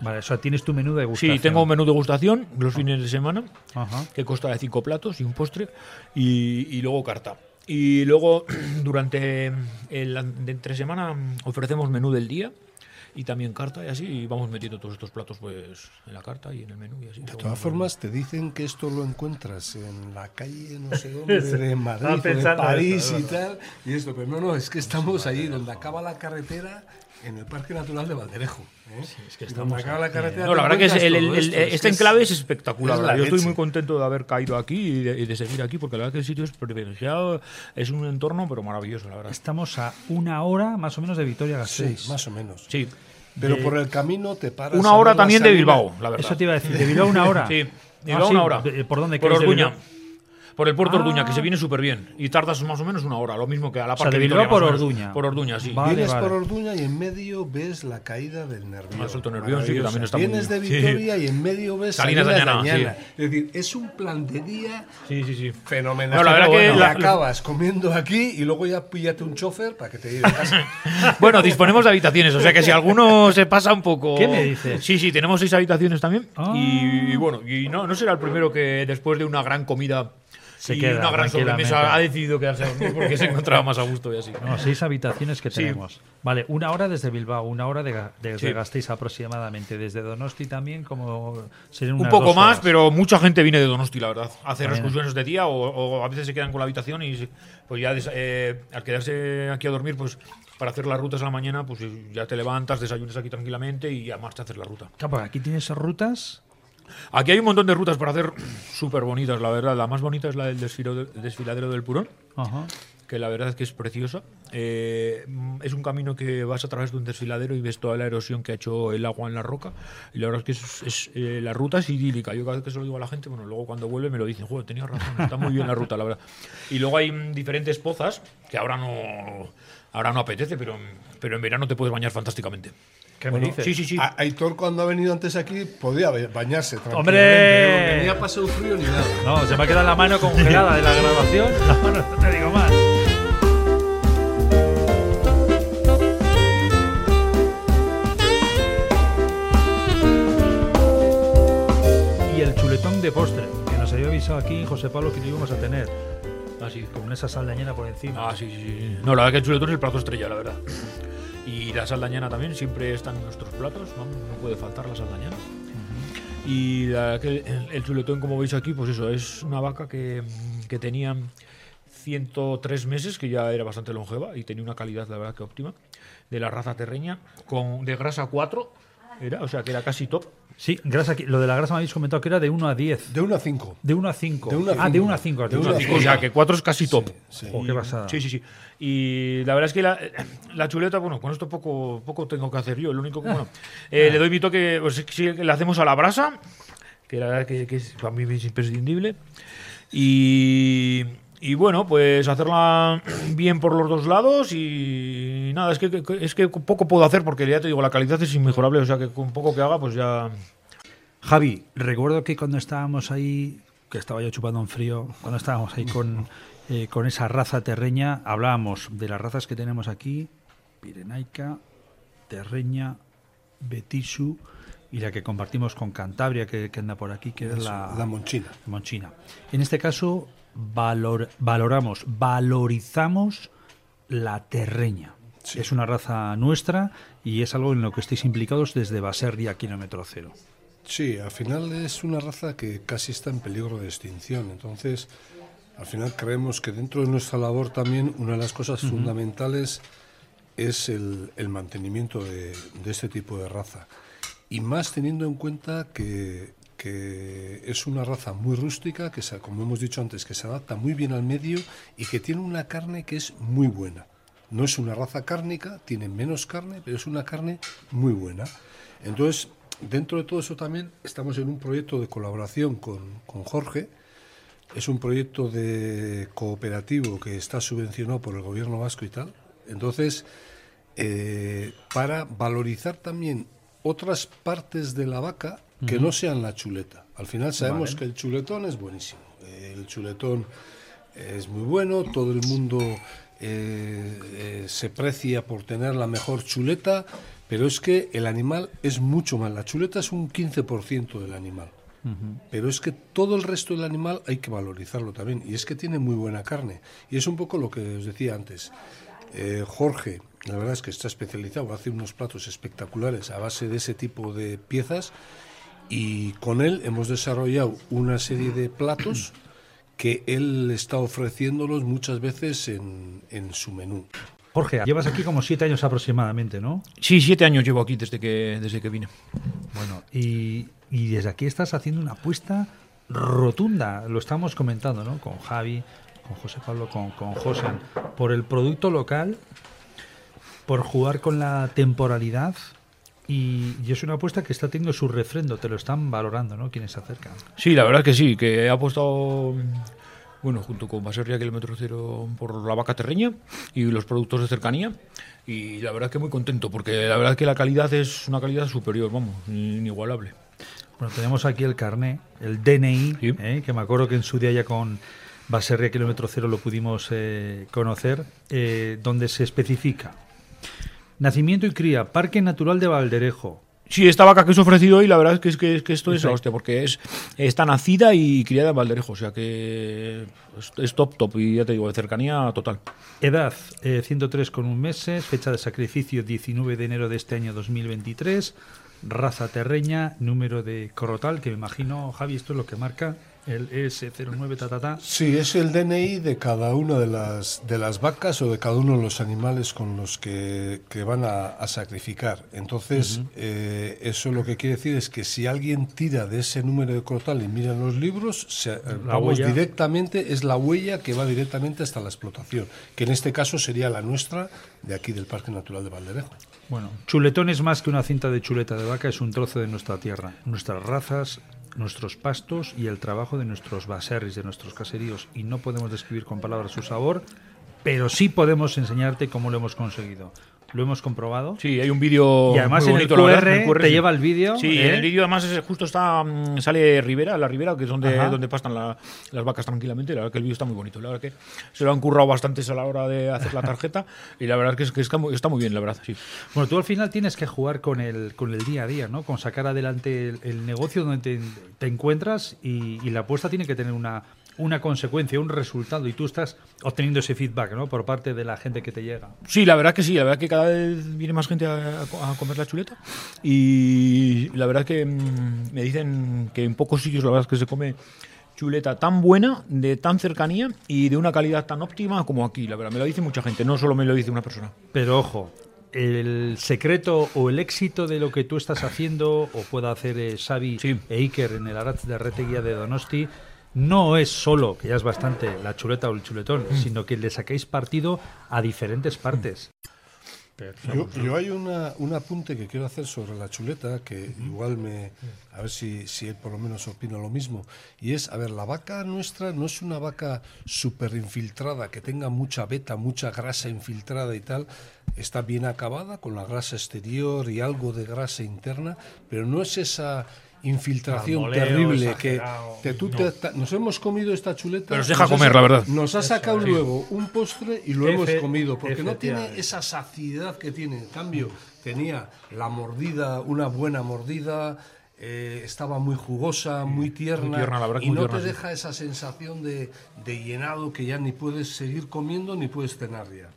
Vale, o sea, tienes tu menú de gustación. Sí, tengo un menú de gustación los fines de semana, Ajá. que consta de cinco platos y un postre, y, y luego carta. Y luego, [CLEARS THROAT] durante el de entre semana, ofrecemos menú del día y también carta y así, y vamos metiendo todos estos platos pues en la carta y en el menú y así. De todas formas, te dicen que esto lo encuentras en la calle, no sé [LAUGHS] dónde, de Madrid, o de París y tal. Y esto, pero no, no, es que estamos ahí donde acaba la carretera, en el Parque Natural de Valderejo. ¿eh? es que estamos acaba la carretera. No, la verdad que es el, el- todo el- esto, es este enclave es- es espectacular. es. Yo estoy muy contento de haber caído aquí y de, y de seguir aquí, porque la verdad que el sitio es privilegiado, es un entorno pero maravilloso, la verdad. Estamos a una hora más o menos de Vitoria Sí, Gasteiz. más o menos. Sí, Pero de- por el camino te paras. una hora también de. Bilbao, la verdad. Eso te iba a decir, de Bilbao una hora. Sí, de Ah, Bilbao sí, una hora. ¿Por dónde Por Orduña. Por el puerto Ah. Orduña, que se viene súper bien. Y tardas más o menos una hora, lo mismo que a la O sea, parte de Vitoria, Bilbao por. Orduña. Por Orduña, sí. Vale, Vienes vale. por Orduña y en medio ves la caída del Nervión. Ah, Salto Nervión, sí, que también está muy Vienes de bien. Sí. Vitoria y en medio ves Salinas Salinas, de Añana, de sí. Es decir, es un plan de día Sí, sí, sí. fenomenal. No, la verdad que la- acabas comiendo aquí y luego ya píllate un chofer para que te lleve a casa. [LAUGHS] Bueno, disponemos de habitaciones, o sea que si alguno se pasa un poco. ¿Qué me dices? Sí, sí, tenemos seis habitaciones también. Ah. Y, y bueno, y no, no será el primero que después de una gran comida Se y queda una gran sobremesa ha decidido quedarse a dormir porque se encontraba más a gusto y así. No, seis habitaciones que Sí. tenemos. Vale, una hora desde Bilbao, una hora de, desde Sí. Gasteiz aproximadamente. Desde Donosti también, como serían Un unas poco dos más, horas. pero mucha gente viene de Donosti, la verdad, a hacer excursiones de día o, o a veces se quedan con la habitación y pues ya des- eh, al quedarse aquí a dormir, pues para hacer las rutas a la mañana, pues ya te levantas, desayunas aquí tranquilamente y ya marcha a hacer la ruta. Claro, aquí tienes rutas. Aquí hay un montón de rutas para hacer [CLEARS THROAT] súper bonitas, la verdad. La más bonita es la del desfiladero del Purón, Ajá. que la verdad es que es preciosa. Eh, es un camino que vas a través de un desfiladero y ves toda la erosión que ha hecho el agua en la roca. Y la verdad es que es, es, eh, la ruta es idílica. Yo cada vez que se lo digo a la gente, bueno, luego cuando vuelve me lo dicen, joder, tenías razón, está muy bien la ruta, la verdad. Y luego hay mm, diferentes pozas que ahora no, ahora no apetece, pero, pero en verano te puedes bañar fantásticamente. ¿Qué me dices? Sí, sí, sí. A- Aitor cuando ha venido antes aquí podía ba- bañarse. ¡Hombre! No venía pasado frío ni nada. No, se me ha quedado la mano congelada de la grabación. [LAUGHS] No, no te digo más. Y el chuletón de postre, que nos había avisado aquí José Pablo que lo íbamos a tener. Así, Con esa saldañera por encima. Ah, sí, sí, sí. No, la verdad que el chuletón es el plato estrella, la verdad. Y la saldañana también, siempre están en nuestros platos, ¿no? No puede faltar la saldañana. Y la que el, el chuletón, como veis aquí, pues eso, es una vaca que, que tenía 103 meses, que ya era bastante longeva y tenía una calidad, la verdad, que óptima, de la raza terreña, con, de grasa 4, era, o sea, que era casi top. Sí, grasa, lo de la grasa me habéis comentado que era de 1 a 10. De 1 a 5. De 1 a 5. De uno a Ah, de cinco. 1 a 5. De uno a O sea, que 4 es casi top. sí. Oh, qué pasada. Sí, sí, sí. Y la verdad es que la, [CLEARS THROAT] la chuleta, bueno, con esto poco, poco tengo que hacer yo. Lo único que, bueno, eh, le doy mi toque, pues sí, que le hacemos a la brasa, que la verdad que, que es, para mí es imprescindible. Y, y bueno, pues hacerla [CLEARS THROAT] bien por los dos lados y nada, es que, es que poco puedo hacer porque ya te digo, la calidad es inmejorable, o sea que con poco que haga, pues ya... Javi, recuerdo que cuando estábamos ahí, que estaba yo chupando un frío, cuando estábamos ahí con, [LAUGHS] eh, con esa raza terreña, hablábamos de las razas que tenemos aquí, Pirenaica, Terreña, Betisu y la que compartimos con Cantabria, que, que anda por aquí, que es la, La monchina. Monchina. En este caso, valor- valoramos, valorizamos la terreña. Es una raza nuestra y es algo en lo que estáis implicados desde Baserria Kilómetro Cero. Sí, al final es una raza que casi está en peligro de extinción. Entonces, al final creemos que dentro de nuestra labor también una de las cosas fundamentales es el, mantenimiento de, este tipo de raza. Y más teniendo en cuenta que, que es una raza muy rústica, que se, como hemos dicho antes, que se adapta muy bien al medio y que tiene una carne que es muy buena. No es una raza cárnica, tiene menos carne, pero es una carne muy buena. Entonces, dentro de todo eso también estamos en un proyecto de colaboración con, Jorge. Es un proyecto de cooperativo que está subvencionado por el gobierno vasco y tal. Entonces, eh, para valorizar también otras partes de la vaca que no sean la chuleta. Al final sabemos que el chuletón es buenísimo. El chuletón es muy bueno, todo el mundo eh, eh, se precia por tener la mejor chuleta, pero es que el animal es mucho más. La chuleta es un 15% del animal. Pero es que todo el resto del animal hay que valorizarlo también. Y es que tiene muy buena carne. Y es un poco lo que os decía antes. Eh, Jorge, la verdad es que está especializado, hace unos platos espectaculares a base de ese tipo de piezas. Y con él hemos desarrollado una serie de platos que él está ofreciéndolos muchas veces en, en su menú. Jorge, llevas aquí como siete años aproximadamente, ¿no? Sí, siete años llevo aquí desde que, desde que vine. Bueno, y, desde aquí estás haciendo una apuesta rotunda, lo estamos comentando, ¿no? Con Javi, con José Pablo, con, con José, por el producto local, por jugar con la temporalidad. Y, es una apuesta que está teniendo su refrendo, te lo están valorando, ¿no? Quienes se acercan. Sí, la verdad que sí, que ha apostado bueno, junto con Baserria Kilómetro Cero por la vaca terreña y los productos de cercanía. Y la verdad que muy contento, porque la verdad que la calidad es una calidad superior, vamos, inigualable. Bueno, tenemos aquí el carné, el DNI, ¿eh? que me acuerdo que en su día ya con Baserria Kilómetro Cero lo pudimos eh, conocer, eh, donde se especifica Nacimiento y cría, Parque Natural de Valderejo, Sí, esta vaca que os he ofrecido hoy, la verdad es que, es que, que esto es la hostia, porque es, está nacida y criada en Valderejo, o sea que es, top, top, y ya te digo, de cercanía total. Edad, 103 eh, con un meses, fecha de sacrificio 19 de enero de este año 2023, raza terreña, número de corrotal, que me imagino, Javi, esto es lo que marca el S09 tatata. Sí, es el DNI de cada una de las, de las vacas o de cada uno de los animales con los que, van a, sacrificar. Entonces, eh, eso lo que quiere decir es que si alguien tira de ese número de crotal y mira los libros, se, vamos directamente, es la huella que va directamente hasta la explotación, que en este caso sería la nuestra de aquí del Parque Natural de Valderejo. Bueno, chuletón es más que una cinta de chuleta de vaca, es un trozo de nuestra tierra. Nuestras razas, nuestros pastos y el trabajo de nuestros baserris, de nuestros caseríos. Y no podemos describir con palabras su sabor, pero sí podemos enseñarte cómo lo hemos conseguido lo hemos comprobado. Sí, hay un vídeo. Y además en, el QR, te lleva el vídeo. Sí, en el ¿eh? vídeo además justo está mm, sale Rivera, la Ribera, que es donde, donde pastan las vacas tranquilamente. La verdad que el vídeo está muy bonito. La verdad que se lo han currado bastante a la hora de hacer la tarjeta. [LAUGHS] y la verdad que, es, que está, muy, bien, la verdad. Sí. Bueno, tú al final tienes que jugar con el, con el día a día, ¿no? Con sacar adelante el, negocio donde te, encuentras y la apuesta tiene que tener una una consecuencia, un resultado, y tú estás obteniendo ese feedback ¿no? por parte de la gente que te llega. Sí, la verdad que sí, la verdad que cada vez viene más gente a, comer la chuleta y la verdad que mm, me dicen que en pocos sitios la verdad es que se come chuleta tan buena, de tan cercanía y de una calidad tan óptima como aquí, la verdad, me lo dice mucha gente, no solo me lo dice una persona. Pero ojo, el secreto o el éxito de lo que tú estás haciendo o pueda hacer eh, Xavi e Iker en el Aratz de Reteguía de Donosti no es solo, que ya es bastante, la chuleta o el chuletón, mm. sino que le saquéis partido a diferentes partes. Yo, hay una, un apunte que quiero hacer sobre la chuleta, que igual me. A ver si, si él por lo menos opina lo mismo. Y es: a ver, la vaca nuestra no es una vaca súper infiltrada, que tenga mucha beta, mucha grasa infiltrada y tal. Está bien acabada, con la grasa exterior y algo de grasa interna, pero no es esa infiltración terrible que, tú nos hemos comido esta chuleta. Pero nos deja comer, la verdad. Nos ha sacado luego un postre y lo hemos comido, porque no tiene esa saciedad que tiene. En cambio, tenía la mordida, una buena mordida, eh, estaba muy jugosa, muy tierna, y no te deja esa sensación de, de, llenado que ya ni puedes seguir comiendo ni puedes cenar ya.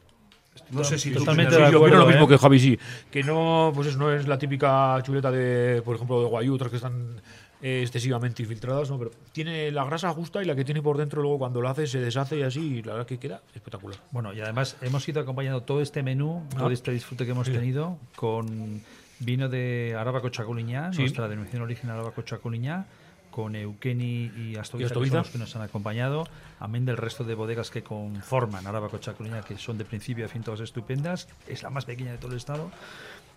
No sé si tú Totalmente de Sí, yo acuerdo, lo mismo ¿eh? que Javi, sí. Que no, pues eso no es la típica chuleta de, por ejemplo, de guayú, otras que están eh, excesivamente infiltradas, ¿no? Pero tiene la grasa justa y la que tiene por dentro luego cuando lo hace se deshace y así, y la verdad que queda espectacular. Bueno, y además hemos ido acompañando todo este menú, todo Ah. este disfrute que hemos tenido con vino de Arábaco Chaculiñá, Sí. nuestra denominación original Arábaco Chaculiñá, con Eukeni y Astoviza. que son los que nos han acompañado, amén del resto de bodegas que conforman Arábaco Chaculiñá, que son de principio a fin todas estupendas, es la más pequeña de todo el estado.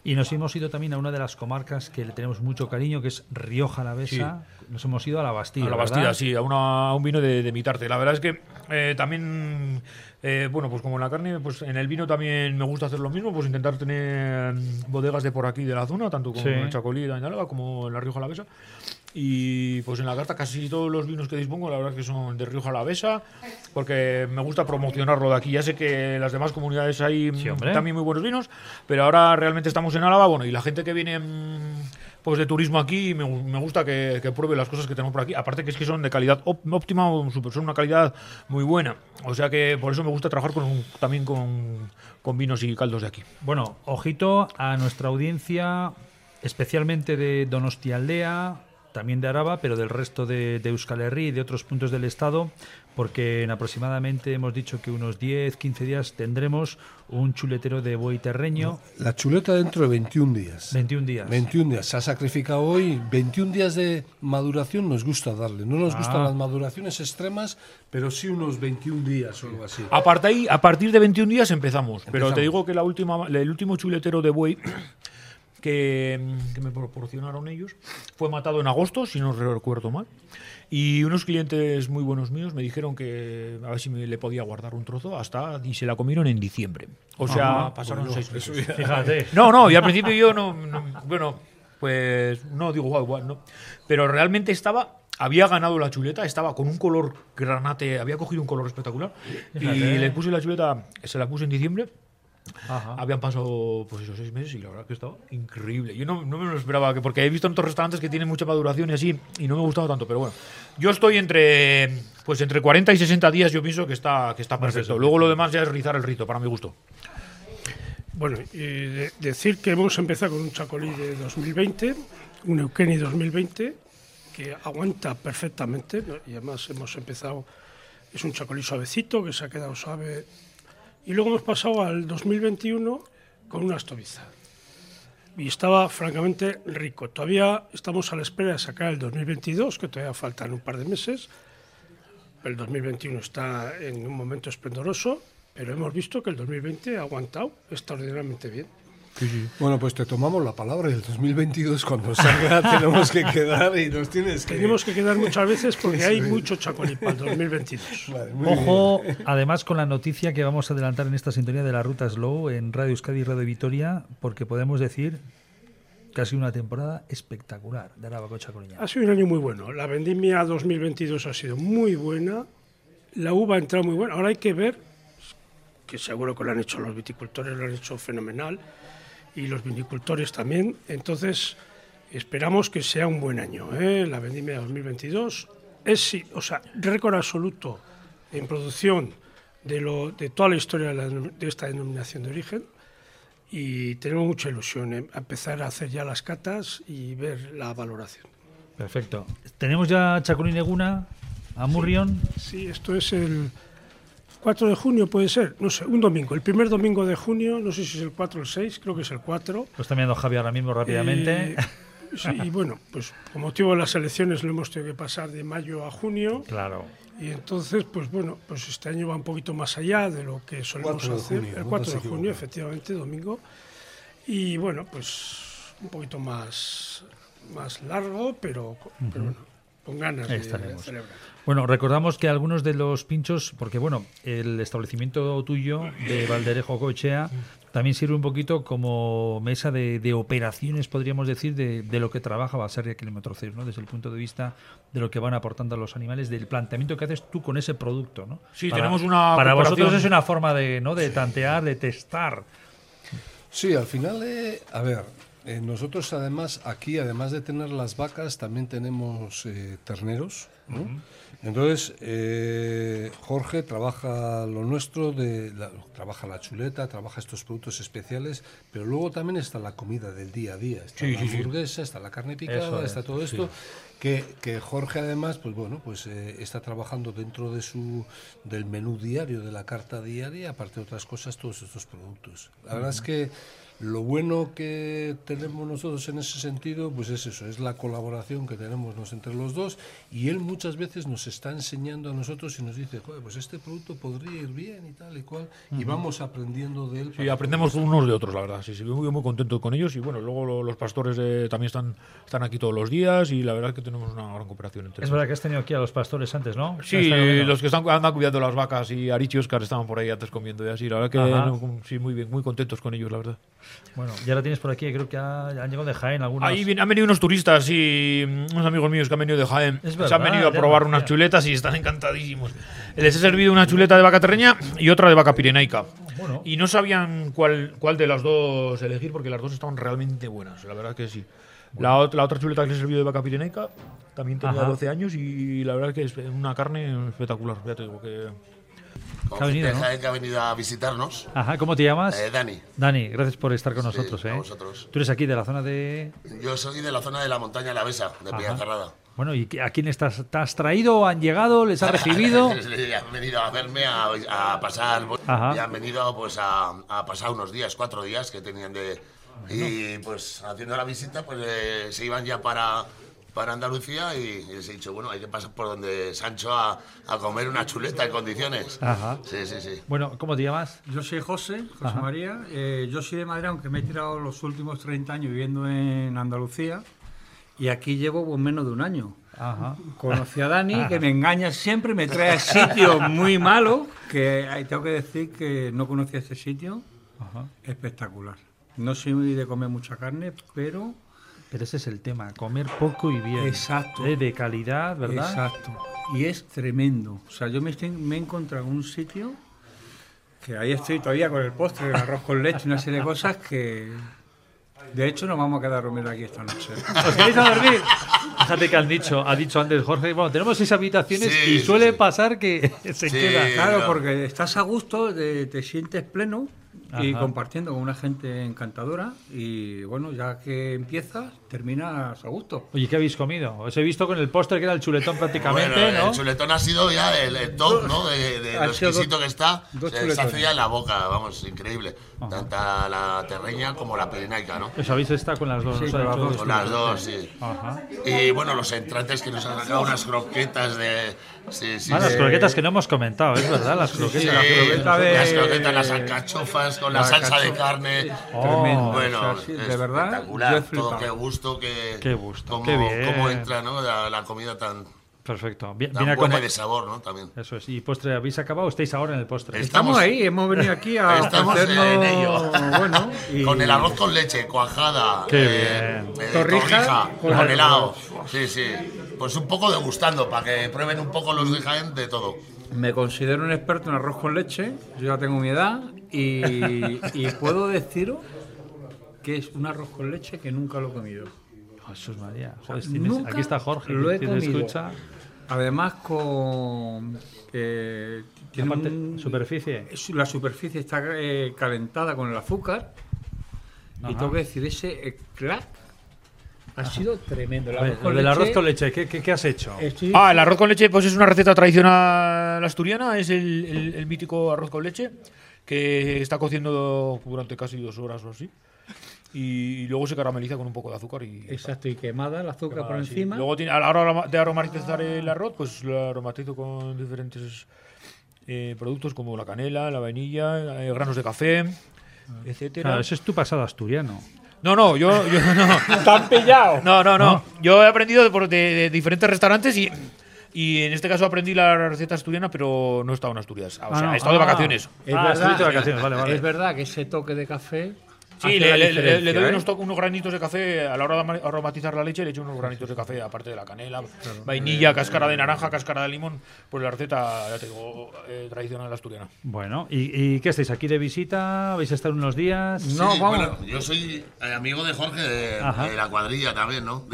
Y nos hemos ido también a una de las comarcas que le tenemos mucho cariño, que es Rioja Alavesa. Nos hemos ido a la Bastida. a la ¿verdad? Bastida, sí, a, una- a un vino de, de mi tarte. La verdad es que eh, también, eh, bueno, pues como en la carne, pues en el vino también me gusta hacer lo mismo, pues intentar tener bodegas de por aquí de la zona, tanto como Sí. en Chacolí Añalaba como en la Rioja Alavesa. Y pues en la carta casi todos los vinos que dispongo, la verdad es que son de Rioja Alavesa, porque me gusta promocionarlo de aquí. Ya sé que en las demás comunidades hay Sí, también muy buenos vinos, pero ahora realmente estamos en Álava, bueno, y la gente que viene mm, pues de turismo aquí, me, gu- me gusta que, que pruebe las cosas que tenemos por aquí. Aparte que es que son de calidad óptima son una calidad muy buena. O sea que por eso me gusta trabajar con, un- también con, con vinos y caldos de aquí. Bueno, ojito a nuestra audiencia, especialmente de Donostialdea, también de Araba, pero del resto de, de Euskal Herri y de otros puntos del estado, porque en aproximadamente hemos dicho que unos 10, 15 días tendremos un chuletero de buey terreño, La chuleta dentro de 21 días. 21 días. 21 días. Se ha sacrificado hoy. 21 días de maduración nos gusta darle. No nos gustan Ah. las maduraciones extremas, pero sí unos 21 días o algo así. A partir, ahí- a partir de 21 días empezamos. Pero Empezamos. te digo que la última, el último chuletero de buey que, que me proporcionaron ellos fue matado en agosto, si no recuerdo mal. Y unos clientes muy buenos míos me dijeron que a ver si me le podía guardar un trozo hasta y se la comieron en diciembre. O sea, pasaron seis meses. [LAUGHS] Fíjate. No, no, y al principio yo no, no- bueno, pues no digo guau, guau, no. Pero realmente estaba, había ganado la chuleta, estaba con un color granate, había cogido un color espectacular. Y le puse la chuleta, se la puse en diciembre. Ajá. Habían pasado pues esos seis meses y la verdad que estaba increíble. Yo no, no me lo esperaba, que porque he visto en otros restaurantes que tienen mucha maduración y así, y no me ha gustado tanto, pero bueno. Yo estoy entre pues entre 40 y 60 días, yo pienso que está, que está perfecto. Luego lo demás ya es rizar el rito, para mi gusto. Bueno, y de- decir que hemos empezado con un chacolí de 2020, un Eukeni 2020, que aguanta perfectamente, ¿no? y además hemos empezado, es un chacolí suavecito, que se ha quedado suave, y luego hemos pasado al 2021 con una estoviza. Y estaba francamente rico. Todavía estamos a la espera de sacar el 2022, que todavía faltan un par de meses. El 2021 está en un momento esplendoroso, pero hemos visto que el 2020 ha aguantado extraordinariamente bien. Bueno, pues te tomamos la palabra y el 2022 cuando salga [LAUGHS] tenemos que quedar y nos tienes que... Tenemos que quedar muchas veces porque hay mucho chacolí para el 2022. [LAUGHS] Vale, muy bien. Ojo, además con la noticia que vamos a adelantar en esta sintonía de la ruta Slow en Radio Euskadi y Radio Vitoria, porque podemos decir que ha sido una temporada espectacular de Araba Chacoreña. Ha sido un año muy bueno. La vendimia 2022 ha sido muy buena. La uva ha entrado muy buena. Ahora hay que ver, que seguro que lo han hecho los viticultores, lo han hecho fenomenal, y los vinicultores también. Entonces, esperamos que sea un buen año. ¿eh? La vendimia 2022 es, sí, o sea, récord absoluto en producción de, lo, de toda la historia de, la de esta denominación de origen. Y tenemos mucha ilusión en empezar a hacer ya las catas y ver la valoración. Perfecto. Tenemos ya Chacolín Eguna, Amurrión. Sí, esto es el 4 de junio, puede ser, no sé, un domingo, el primer domingo de junio, no sé si es el 4 o el 6, creo que es el 4. Lo está mirando Javi ahora mismo rápidamente. Eh, sí, y bueno, pues con motivo de las elecciones lo hemos tenido que pasar de mayo a junio. claro. Y entonces, pues bueno, pues este año va un poquito más allá de lo que solemos 4 de hacer. junio, el no 4 te de junio, efectivamente, domingo. Y bueno, pues un poquito más, más largo, pero, pero bueno, con ganas de, estaremos. celebrar. Bueno, recordamos que algunos de los pinchos, porque bueno, el establecimiento tuyo de Valderejo Cochea también sirve un poquito como mesa de, de operaciones, podríamos decir, de, de lo que trabaja Baserria Kilómetro Cero, ¿no? Desde el punto de vista de lo que van aportando a los animales, del planteamiento que haces tú con ese producto, ¿no? Sí, tenemos una Para vosotros es una forma de, ¿no? de tantear, de testar. Sí, al final, eh, a ver, Eh, nosotros además aquí, además de tener las vacas, también tenemos eh, terneros. ¿no? Entonces, eh, Jorge trabaja lo nuestro, de la- trabaja la chuleta, trabaja estos productos especiales, pero luego también está la comida del día a día. Está Sí, la sí, sí. hamburguesa, está la carne picada, es, está todo esto. Que, que Jorge además, pues bueno, pues eh, está trabajando dentro de su del menú diario, de la carta diaria, aparte de otras cosas, todos estos productos. La verdad es que lo bueno que tenemos nosotros en ese sentido, pues es eso, es la colaboración que tenemos nos entre los dos y él muchas veces nos está enseñando a nosotros y nos dice, joder, pues este producto podría ir bien y tal y cual, y vamos aprendiendo de él. Sí, aprendemos unos de otros, la verdad. Sí, sí, muy, muy contento con ellos. Y bueno, luego lo- los pastores eh, también están, están aquí todos los días y la verdad es que tenemos una gran cooperación entre Es verdad que has tenido aquí a los pastores antes, ¿no? Sí, los que están andan cuidando las vacas y Arichi y Oscar estaban por ahí antes comiendo y así. La verdad que no, sí, muy bien, muy contentos con ellos, la verdad. Bueno, ya la tienes por aquí, creo que ha- ya han llegado de Jaén algunos. Ahí viene- han venido unos turistas y unos amigos míos que han venido de Jaén. Es Se han verdad, venido a probar unas chuletas y están encantadísimos. Les he servido una chuleta de vaca terreña y otra de vaca pirenaica. Bueno. Y no sabían cuál, cuál de las dos elegir porque las dos estaban realmente buenas. La verdad que sí. La, ot- la otra chuleta que les he servido de vaca pirenaica también tenía Ajá. 12 años y la verdad que es una carne espectacular. Ya te digo que. Que ha venido, gente de ¿no? Que ha venido a visitarnos. Ajá, ¿cómo te llamas? Eh, Dani, Dani, gracias por estar con nosotros. ¿eh? vosotros. Tú eres aquí de la zona de. yo soy de la zona de la montaña La Besa, de Peñacerrada. Bueno, ¿y a quién estás, te has traído? ¿Han llegado? ¿Les has [LAUGHS] recibido? Sí, han venido a verme, a, a pasar, Ajá. y han venido pues a, a pasar unos días, cuatro días que tenían de... Y pues haciendo la visita, pues eh, se iban ya para, para Andalucía y, y les he dicho, bueno, hay que pasar por donde Sancho a, a comer una chuleta en condiciones. Ajá. Sí, sí, sí. Bueno, ¿cómo te llamas? Yo soy José, José Ajá. María. Eh, yo soy de Madrid, aunque me he tirado los últimos 30 años viviendo en Andalucía. Y aquí llevo pues, menos de un año. Ajá. Conocí a Dani, que me engaña siempre, me trae a sitios muy malos, que tengo que decir que no conocía este sitio. Ajá. Espectacular. No soy muy de comer mucha carne, pero Pero ese es el tema, comer poco y bien. Exacto. Eh, De calidad, ¿verdad? Exacto. Y es tremendo. O sea, yo me, estoy- me he encontrado en un sitio que ahí estoy todavía con el postre, el arroz con leche, una serie de cosas que... De hecho, nos vamos a quedar dormir aquí esta noche. [LAUGHS] ¿Os queréis a dormir? Fíjate que han dicho, ha dicho antes Jorge, bueno, tenemos seis habitaciones Sí, y suele sí. pasar que [LAUGHS] se Sí. queda. Claro, no. porque estás a gusto, te, te sientes pleno y Ajá. compartiendo con una gente encantadora y bueno, ya que empiezas, terminas a gusto. Oye, ¿qué habéis comido? Os he visto con el póster que era el chuletón prácticamente, Bueno, ¿no? el chuletón ha sido ya el, el top, ¿no? De, de lo exquisito dos- que está. Se, hace ya en la boca, vamos, increíble. Tanta la terreña como la pirenaica, ¿no? Os habéis estado con las dos. Sí, con. Con las dos, sí. Ajá. Y bueno, los entrantes que nos han sacado unas croquetas de. Sí, sí, Ah, las sí. croquetas que no hemos comentado, es verdad, las Sí, croquetas. la croqueta de- Las croquetas, las alcachofas con la, La salsa de carne. Oh, Tremendo. Bueno, O sea, sí, de es verdad, espectacular. Todo, qué gusto, que, Qué gusto, cómo, qué bien. cómo entra ¿no? la, la comida tan, Perfecto. Bien, buena de sabor, ¿no? También. Eso es. ¿Y postre habéis acabado estáis ahora en el postre? Estamos- Estamos ahí, hemos venido aquí a Estamos en hacernos, ello. bueno, [LAUGHS] y- Con el arroz con leche, cuajada, Qué eh, bien. eh, Torrija torrija, con con, el- helado. Sí, sí. Pues un poco degustando, para que prueben un poco los de Jaén de todo. Me considero un experto en arroz con leche, yo ya tengo mi edad y, y puedo deciros que es un arroz con leche que nunca lo he comido. Jesús María. Joder, tienes- Nunca aquí está Jorge. lo he comido. escucha. Además con... eh, tiene un- superficie. La superficie está eh, calentada con el azúcar y tengo que decir, ese eh, crack ha sido tremendo. El ver, arroz con del arroz leche, con leche, ¿qué, qué, qué has hecho? estoy- Ah, el arroz con leche pues es una receta tradicional asturiana, es el, el- el mítico arroz con leche que está cociendo durante casi dos horas o así. Y luego se carameliza con un poco de azúcar y... Exacto, y quemada el azúcar por Ah, sí. encima. Luego tiene, a la hora de aromatizar el arroz, pues lo aromatizo con diferentes eh, productos como la canela, la vainilla, eh, granos de café, etcétera. Claro, ese es tu pasado asturiano. No, no, yo, yo [LAUGHS] no. ¡Están pillados! No, no, no. Yo he aprendido de, por- de- de diferentes restaurantes y, y en este caso aprendí la receta asturiana, pero no he estado en Asturias. O sea, Ah, he estado de ah. vacaciones. Es, Ah, verdad, de vacaciones, vale, vale. es verdad que ese toque de café Sí, le, le- le- doy ¿eh? unos, to- unos granitos de café a la hora de aromatizar la leche, le echo unos granitos de café, aparte de la canela, vainilla, cáscara de naranja, cáscara de limón. Pues la receta, ya te digo, eh, tradicional asturiana. Bueno, ¿y, y qué estáis aquí de visita? ¿Vais a estar unos días? Sí, bueno, yo soy eh, amigo de Jorge de, la cuadrilla también, ¿no?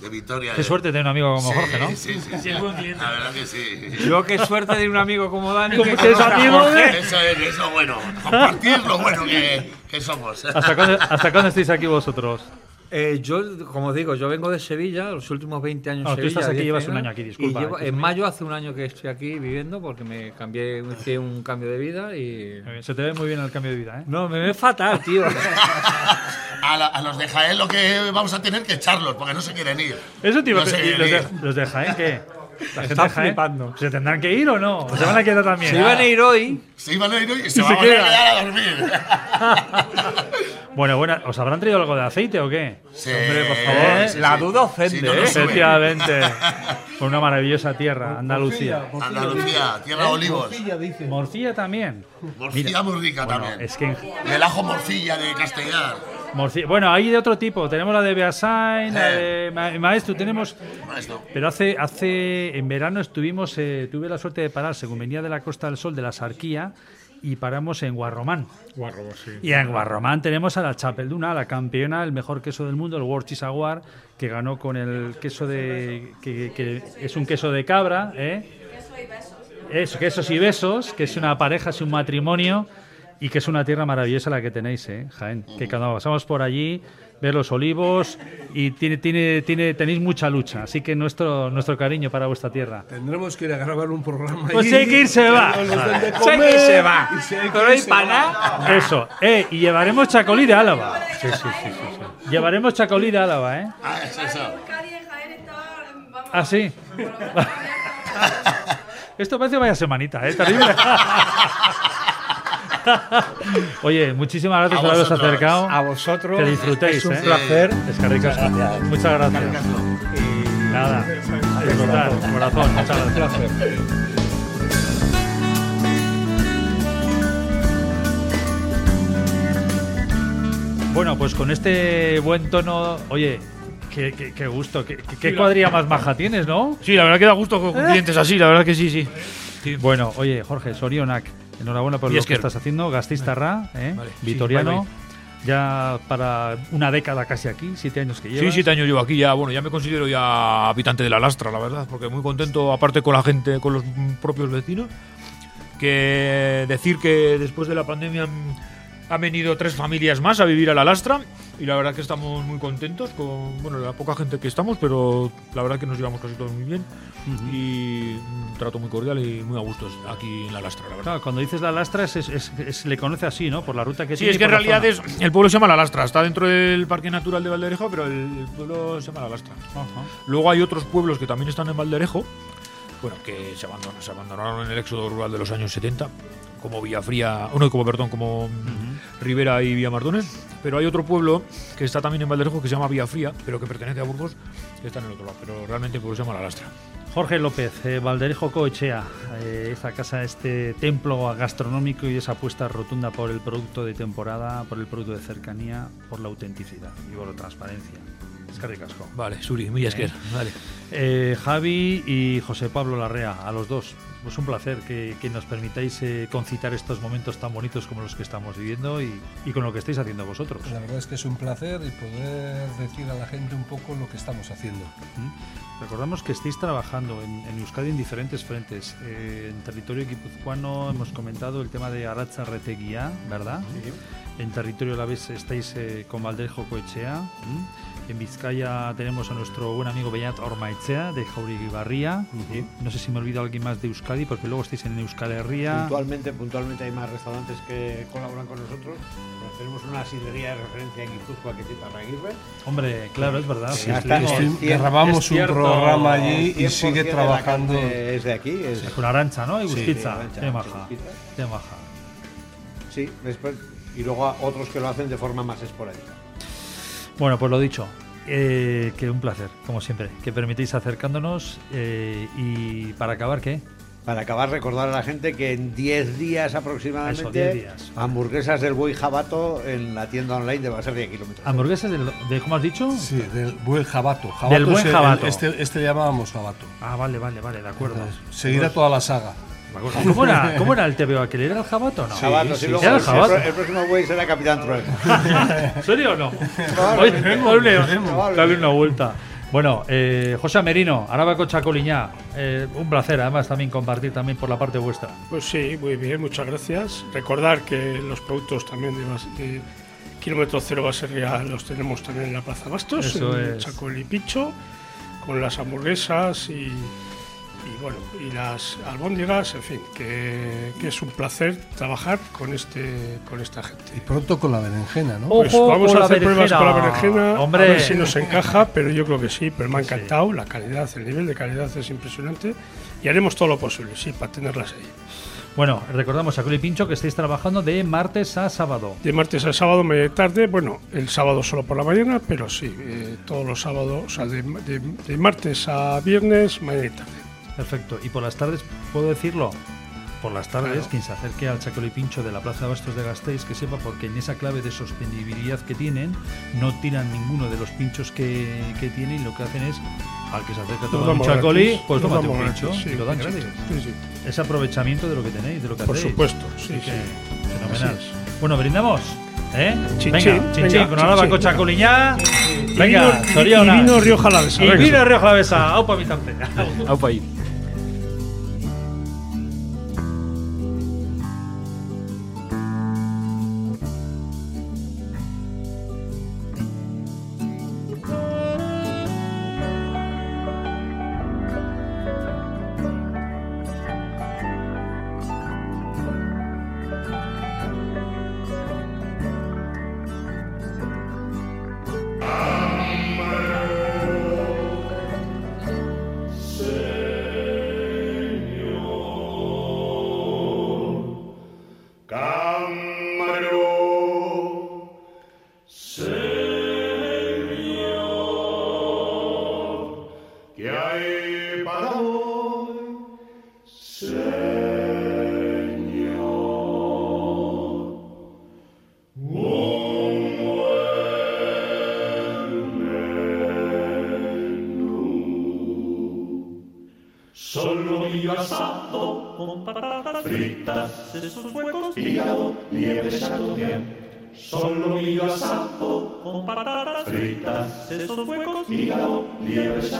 De, Victoria. Qué de- suerte tener un amigo como Sí, Jorge, ¿no? Sí, sí, sí. Sí, es buen cliente. La verdad que sí. Yo qué suerte de un amigo como Dani. Que es amigo Jorge. Eso es, eso es bueno. Compartir lo bueno que, que somos. ¿Hasta cuándo, ¿Hasta cuándo estáis aquí vosotros? Eh, yo, como digo, yo vengo de Sevilla, los últimos 20 años Ah, tú Sevilla. estás aquí, 10 llevas un año aquí, disculpa, y llevo- en mayo hace un año que estoy aquí viviendo porque me cambié, hice un cambio de vida y... Se te ve muy bien el cambio de vida, ¿eh? No, me ve fatal, tío. [LAUGHS] A, la- a los de Jaén lo que vamos a tener que echarlos porque no se quieren ir. Eso a No se decir, ¿y quieren los de, los de Jaén qué? La gente Están de Jaén, flipando. ¿Se tendrán que ir o no? ¿O se van a quedar también? Se iban a ir hoy. Se iban a ir hoy y se se van a quedar a dormir. [LAUGHS] Bueno, bueno, ¿os habrán traído algo de aceite o qué? Sí, Hombre, por favor. sí, sí. La duda ofende, Sí, no, no ¿eh? Efectivamente. [LAUGHS] Por una maravillosa tierra, Andalucía. Andalucía, tierra de olivos. Morcilla también. Morcilla muy rica Bueno, también. es que en- El ajo morcilla de Castellar. Morcilla- bueno, hay de otro tipo. Tenemos la de Beasain, la de Ma- Maestro, tenemos Maestro. Pero hace, hace en verano estuvimos, eh, tuve la suerte de parar, según venía de la Costa del Sol, de la Sarquía, y paramos en Guarromán. Y en Guarromán tenemos a la Chapelduna, la campeona, el mejor queso del mundo, el World Cheese Award, que ganó con el queso de. que, que es un queso de cabra, ¿eh? Eso, quesos y besos, que es una pareja, es un matrimonio y que es una tierra maravillosa la que tenéis, ¿eh? Jaén. Que cuando pasamos por allí, ver los olivos y tiene, tiene, tiene, tenéis mucha lucha. Así que nuestro, nuestro cariño para vuestra tierra. Tendremos que ir a grabar un programa. Pues hay que irse, va. que se va. Eso, eh, y llevaremos chacolí de Álava. Sí, sí, sí, sí, sí. Llevaremos chacolí de Álava, ¿eh? Ah, es eso. Ah, sí. [LAUGHS] Esto parece vaya semanita, ¿eh? Terrible. [LAUGHS] Oye, muchísimas gracias por haberos acercado. A vosotros. Que disfrutéis, Es un ¿eh? placer. Es que ricas. Muchas gracias. Nada. Disfrutar, corazón. Muchas gracias. Bueno, pues con este buen tono, oye, qué, qué- qué gusto, qué, cuadrilla más maja tienes, ¿no? Sí, la verdad que da gusto con con clientes así, la verdad que sí, sí. Sí. Bueno, oye, Jorge, Sorionak, enhorabuena por Y lo que estás haciendo, Gastistarra, ¿eh? Vale, sí, Vitoriano, bye, ya para una década casi aquí, siete años que llevas. Sí, siete años llevo aquí ya. Bueno, ya me considero ya habitante de la Lastra, la verdad, porque muy contento, aparte con la gente, con los propios vecinos. Que decir que después de la pandemia han venido tres familias más a vivir a la Lastra y la verdad que estamos muy contentos con bueno la poca gente que estamos, pero la verdad que nos llevamos casi todos muy bien y un trato muy cordial y muy a gusto aquí en la Lastra, la verdad. Claro, cuando dices la lastra es, es- es- es- le conoce así, ¿no? Por la ruta que Sí, tiene. es y que en realidad es, el pueblo se llama La Lastra, está dentro del Parque Natural de Valderejo, pero el, el pueblo se llama La Lastra. Ajá. Luego hay otros pueblos que también están en Valderejo, bueno, que se abandonaron, se abandonaron en el éxodo rural de los años 70, como Villafría, no, como perdón, como mm, Rivera y Villamardones, pero hay otro pueblo que está también en Valderejo que se llama Villafría, pero que pertenece a Burgos, que está en el otro lado, pero realmente pueblo se llama La Lastra. Jorge López, eh, Valderejo Coechea, eh, esta casa, este templo gastronómico y esa apuesta rotunda por el producto de temporada, por el producto de cercanía, por la autenticidad y por la transparencia. Es que ricasco. Vale, Suri, muy esker, vale. Eh, Javi y José Pablo Larrea, a los dos. Pues un placer que, que nos permitáis eh, concitar estos momentos tan bonitos como los que estamos viviendo y, y con lo que estáis haciendo vosotros. La verdad es que es un placer y poder decir a la gente un poco lo que estamos haciendo. ¿Mm? Recordamos que estáis trabajando en, en Euskadi en diferentes frentes. Eh, en territorio guipuzcoano hemos comentado el tema de Aratza Reteguía, ¿verdad? En territorio alavés estáis eh, con Valdejo Coechea. ¿m? En Vizcaya tenemos a nuestro buen amigo Beñat Ormaechea de Jauribarría. No sé si me olvido alguien más de Euskadi porque luego estáis en Euskal Herria. Puntualmente, puntualmente hay más restaurantes que colaboran con nosotros. Pero tenemos una sidrería de referencia en Guipúzcoa que es Iparraguirre. Hombre, claro, es verdad. Sí, sí, grabamos es un programa allí y 100% sigue trabajando. Es de aquí. Es, Con Arancha, ¿no? Y Sí, Qué maja. Qué maja. Sí, después. Y luego a otros que lo hacen de forma más esporádica. Bueno, pues lo dicho, eh, que un placer, como siempre, que permitís acercándonos eh, y para acabar, ¿qué? para acabar recordar a la gente que en 10 días aproximadamente Eso, 10 días. hamburguesas del buey jabato en la tienda online de Baserria de Kilómetros. ¿Hamburguesas del- de, cómo has dicho? Sí, del buen jabato. Jabato Del buen el- jabato. Este, este le llamábamos jabato. Ah, vale, vale, vale, de acuerdo. Seguirá toda la saga. Acuerdo. ¿Cómo era, ¿Cómo era el TVO aquel? ¿Era el jabato o no? Jabato, sí, luego ¿Era el el, jabato? el próximo buey será Capitán Trueno. [LAUGHS] ¿En serio o no? Oye, una vuelta. Bueno, eh, José Merino, Arabaco Chacoliñá, eh, un placer además también compartir también por la parte vuestra. Pues sí, muy bien, muchas gracias. Recordar que los productos también de, Bas- de Kilómetro Cero Baserria los tenemos también en la Plaza Bastos, Eso en es. Chacol y Picho, con las hamburguesas y, y bueno, y las albóndigas, en fin, que, que es un placer trabajar con este con esta gente. Y pronto con la berenjena, ¿no? Pues Ojo vamos a hacer pruebas con la berenjena. Hombre. a ver si nos encaja, pero yo creo que sí, pero me ha Sí. encantado, la calidad, el nivel de calidad es impresionante y haremos todo lo posible, sí, para tenerlas ahí. Bueno, recordamos a Coli Pincho que estáis trabajando de martes a sábado. De martes a sábado, media tarde, bueno, el sábado solo por la mañana, pero sí, eh, todos los sábados, o sea, de, de- de martes a viernes, mañana y tarde. Perfecto. Y por las tardes, ¿puedo decirlo? Por las tardes, Claro. quien se acerque al Chacoli Pincho de la Plaza de Bastos de Gasteiz, que sepa, porque en esa clave de sostenibilidad que tienen, no tiran ninguno de los pinchos que, que tienen y lo que hacen es, al que se acerca a tomar un gratis, pues tómate un pincho sí, y lo dan gratis. Sí, sí, Es aprovechamiento de lo que tenéis, de lo que por hacéis. supuesto, sí, sí. fenomenal. Bueno, brindamos. ¿Eh? Chin, venga, chin, chin, venga, con chin. Cochacoliñá. Y Venga, Soriona. y vino Rioja Alavesa, Y vino Rioja Alavesa. Aupa mi. Aupa ahí.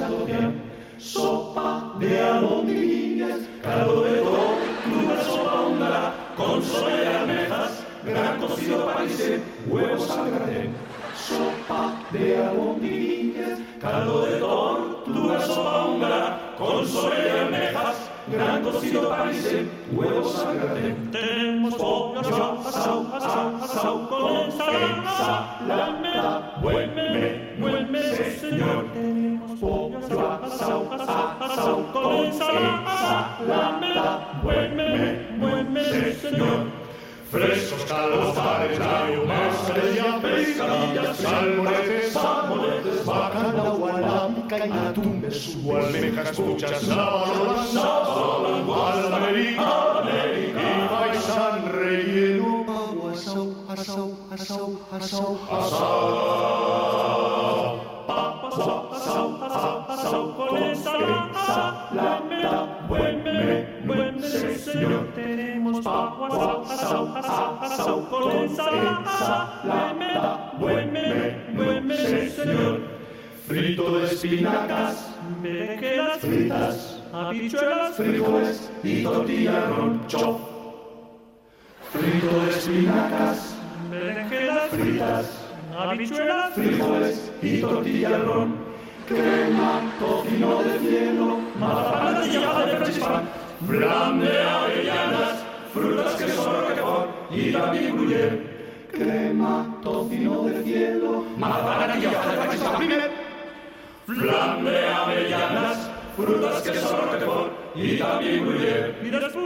Bien. Sopa de albondiguillas, caldo de tortuga, sopa húngara, con soya y almejas, gran cocido paise, huevos al gratén. Sopa de albondiguillas, caldo de tortuga, sopa húngara, con soya y almejas, gran cocido paise, huevos al gratén. Tenemos pollo asado, asado, asado, con ensalada, pescadillas, salmonetes, salmonetes, bacalao, alámica y atún, besugo, almejas, puchas, sábalo, sábalo, guadalajara, América, y paisán relleno, pavo, asau, asau, asau, asau, asau. Papas, asau, con ensalada, buen buen señor. Tenemos pavo, asau, asau, asau, asau, con buen espinacas, berenjenas fritas, habichuelas, frijoles y tortilla roncho. Frito de espinacas, berenjenas fritas, habichuelas, frijoles y tortilla ron. Crema, tocino de cielo, mazapán y hoja de frespan, flan de avellanas, frutas que son roquefort y también gruyère. Crema, tocino de cielo, mazapán y hoja de frespan, flan de avellanas, frutas que son roquefort y también gruyère. Y después,